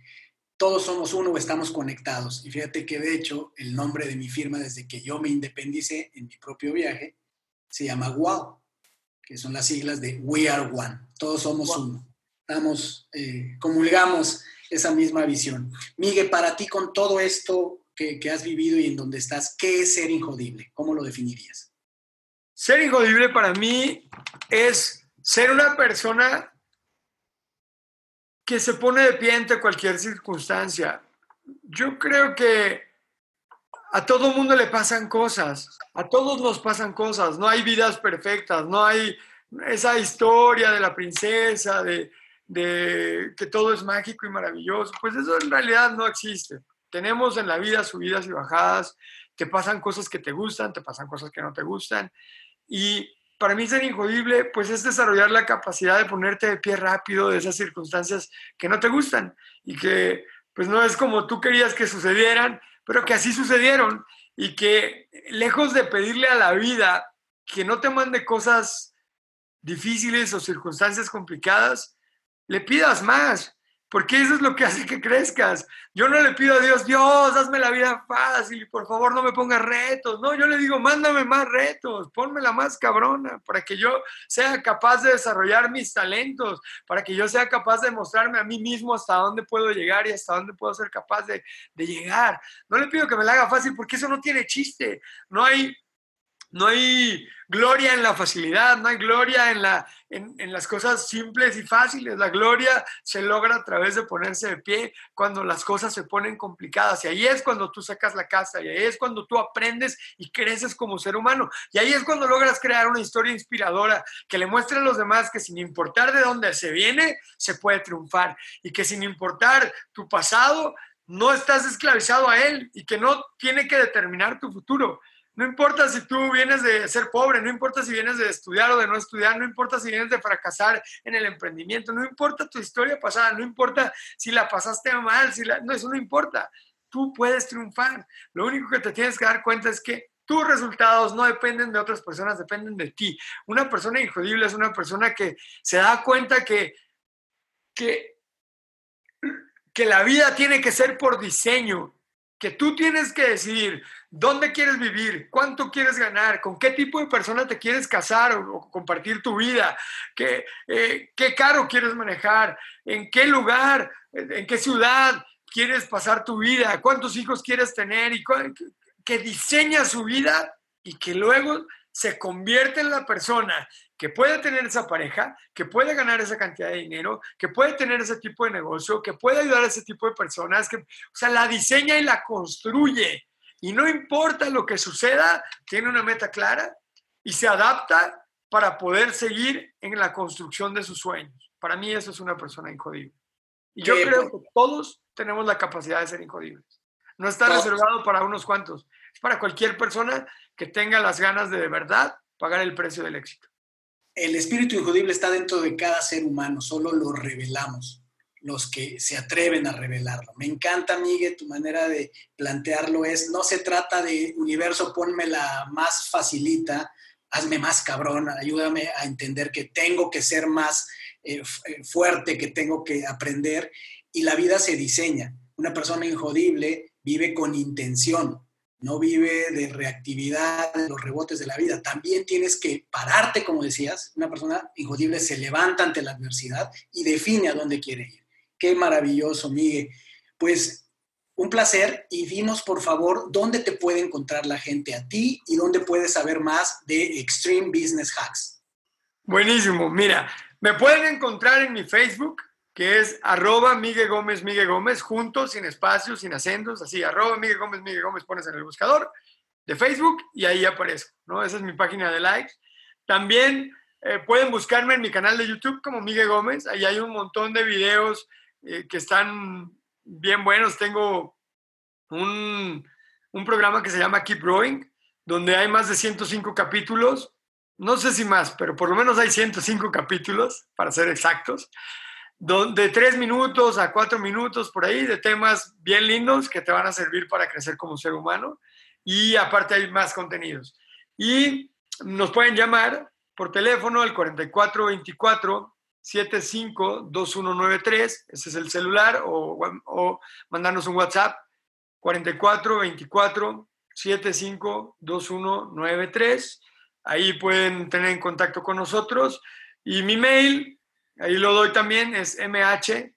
A: todos somos uno o estamos conectados. Y fíjate que de hecho el nombre de mi firma desde que yo me independicé en mi propio viaje se llama WOW, que son las siglas de We Are One. Todos somos uno. Estamos, eh, comulgamos esa misma visión. Miguel, para ti con todo esto que, has vivido y en donde estás, ¿qué es ser injodible? ¿Cómo lo definirías?
B: Ser injodible para mí es ser una persona que se pone de pie ante cualquier circunstancia. Yo creo que a todo mundo le pasan cosas, a todos nos pasan cosas, no hay vidas perfectas, no hay esa historia de la princesa, de, de que todo es mágico y maravilloso, pues eso en realidad no existe. Tenemos en la vida subidas y bajadas, te pasan cosas que te gustan, te pasan cosas que no te gustan. Y para mí ser injodible, pues es desarrollar la capacidad de ponerte de pie rápido de esas circunstancias que no te gustan y que pues no es como tú querías que sucedieran, pero que así sucedieron y que lejos de pedirle a la vida que no te mande cosas difíciles o circunstancias complicadas, le pidas más, porque eso es lo que hace que crezcas. Yo no le pido a Dios, Dios, hazme la vida fácil y por favor no me pongas retos. No, yo le digo, mándame más retos, la más cabrona, para que yo sea capaz de desarrollar mis talentos, para que yo sea capaz de mostrarme a mí mismo hasta dónde puedo llegar y hasta dónde puedo ser capaz de, de llegar. No le pido que me la haga fácil porque eso no tiene chiste. No hay no hay gloria en la facilidad, no hay gloria en, la, en, las cosas simples y fáciles. La gloria se logra a través de ponerse de pie cuando las cosas se ponen complicadas. Y ahí es cuando tú sacas la casa, y ahí es cuando tú aprendes y creces como ser humano. Y ahí es cuando logras crear una historia inspiradora que le muestre a los demás que sin importar de dónde se viene, se puede triunfar. Y que sin importar tu pasado, no estás esclavizado a él y que no tiene que determinar tu futuro No importa si tú vienes de ser pobre, no importa si vienes de estudiar o de no estudiar, no importa si vienes de fracasar en el emprendimiento, no importa tu historia pasada, no importa si la pasaste mal, si no, eso no importa. Tú puedes triunfar. Lo único que te tienes que dar cuenta es que tus resultados no dependen de otras personas, dependen de ti. Una persona injodible es una persona que se da cuenta que, que, que la vida tiene que ser por diseño, que tú tienes que decidir dónde quieres vivir, cuánto quieres ganar, con qué tipo de persona te quieres casar o, compartir tu vida, qué, eh, qué carro quieres manejar, en qué lugar, en qué ciudad quieres pasar tu vida, cuántos hijos quieres tener y que diseña su vida y que luego se convierte en la persona que puede tener esa pareja, que puede ganar esa cantidad de dinero, que puede tener ese tipo de negocio, que puede ayudar a ese tipo de personas, que, o sea, la diseña y la construye. Y no importa lo que suceda, tiene una meta clara y se adapta para poder seguir en la construcción de sus sueños. Para mí eso es una persona injodible. Y yo creo que todos tenemos la capacidad de ser injodibles. No está reservado para unos cuantos, es para cualquier persona que tenga las ganas de de verdad pagar el precio del éxito.
A: El espíritu injudible está dentro de cada ser humano, solo lo revelamos, los que se atreven a revelarlo. Me encanta, Miguel, tu manera de plantearlo es, no se trata de universo, ponme la más facilita, hazme más cabrón, ayúdame a entender que tengo que ser más eh, eh, fuerte, que tengo que aprender, y la vida se diseña. Una persona injodible vive con intención, no vive de reactividad, de los rebotes de la vida. También tienes que pararte, como decías, una persona injodible se levanta ante la adversidad y define a dónde quiere ir. Qué maravilloso, Miguel. Pues un placer y dinos, por favor, dónde te puede encontrar la gente a ti y dónde puedes saber más de Extreme Business Hacks.
B: Buenísimo. Mira, me pueden encontrar en mi Facebook, que es arroba Miguel Gómez, Miguel Gómez, juntos, sin espacios, sin acentos, así, arroba Miguel Gómez, Miguel Gómez, pones en el buscador de Facebook y ahí aparezco, ¿no? Esa es mi página de likes. También eh, pueden buscarme en mi canal de YouTube como Miguel Gómez, ahí hay un montón de videos eh, que están bien buenos. Tengo un, un programa que se llama Keep Growing, donde hay más de 105 capítulos, no sé si más, pero por lo menos hay 105 capítulos, para ser exactos de tres minutos a cuatro minutos por ahí, de temas bien lindos que te van a servir para crecer como ser humano. Y aparte hay más contenidos. Y nos pueden llamar por teléfono al 4424 752193, ese es el celular, o, o mandarnos un WhatsApp 4424 752193. Ahí pueden tener en contacto con nosotros. Y mi mail ahí lo doy también, es mhgomrui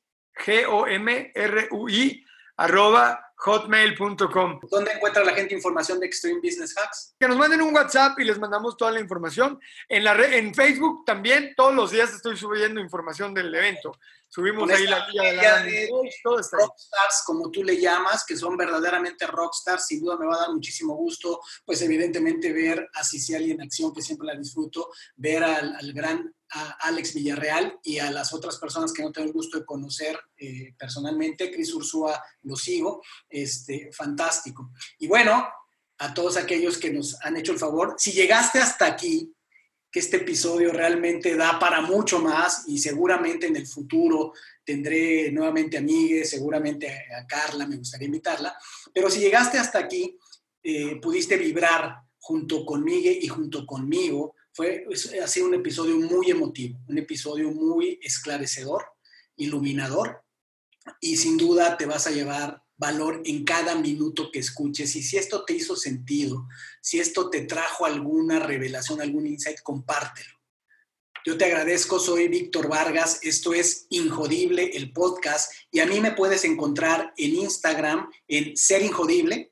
B: arroba hotmail.com.
A: ¿Dónde encuentra la gente información de Extreme Business Hacks?
B: Que nos manden un WhatsApp y les mandamos toda la información. En, la en Facebook también todos los días estoy subiendo información del evento. Subimos ahí la guía de la de
A: rockstars, como tú le llamas, que son verdaderamente rockstars, sin duda me va a dar muchísimo gusto, pues evidentemente ver a Ciciali en acción, que siempre la disfruto, ver al, al gran a Alex Villarreal y a las otras personas que no tengo el gusto de conocer eh, personalmente. Cris Ursúa lo sigo, este, fantástico. Y bueno, a todos aquellos que nos han hecho el favor, si llegaste hasta aquí, este episodio realmente da para mucho más y seguramente en el futuro tendré nuevamente amigues, seguramente a Carla, me gustaría invitarla, pero si llegaste hasta aquí, eh, pudiste vibrar junto con Miguel y junto conmigo fue, ha sido un episodio muy emotivo, un episodio muy esclarecedor, iluminador, y sin duda te vas a llevar valor en cada minuto que escuches. Y si esto te hizo sentido, si esto te trajo alguna revelación, algún insight, compártelo. Yo te agradezco, soy Víctor Vargas, esto es Injodible, el podcast, y a mí me puedes encontrar en Instagram en Ser Injodible,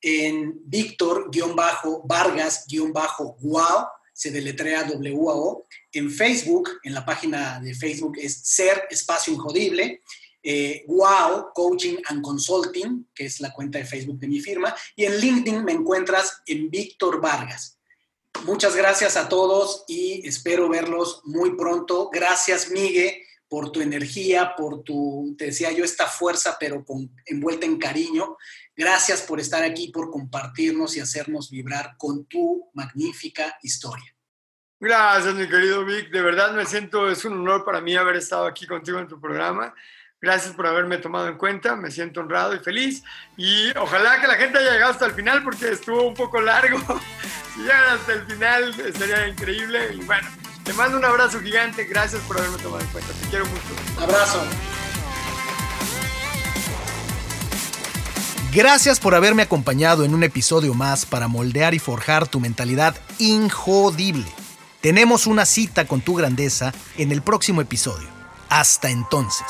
A: en Víctor-Vargas-Wow, se deletrea W-A-O. En Facebook, en la página de Facebook es Ser Espacio Injodible. Eh, wow, Coaching and Consulting, que es la cuenta de Facebook de mi firma. Y en LinkedIn me encuentras en Víctor Vargas. Muchas gracias a todos y espero verlos muy pronto. Gracias, Migue, por tu energía, por tu, te decía yo, esta fuerza, pero con, envuelta en cariño. Gracias por estar aquí, por compartirnos y hacernos vibrar con tu magnífica historia.
B: Gracias, mi querido Vic. De verdad me siento, es un honor para mí haber estado aquí contigo en tu programa. Gracias por haberme tomado en cuenta, me siento honrado y feliz. Y ojalá que la gente haya llegado hasta el final porque estuvo un poco largo. si llegan hasta el final sería increíble. Y bueno, te mando un abrazo gigante. Gracias por haberme tomado en cuenta. Te quiero mucho.
A: Abrazo.
C: Gracias por haberme acompañado en un episodio más para moldear y forjar tu mentalidad injodible. Tenemos una cita con tu grandeza en el próximo episodio. Hasta entonces.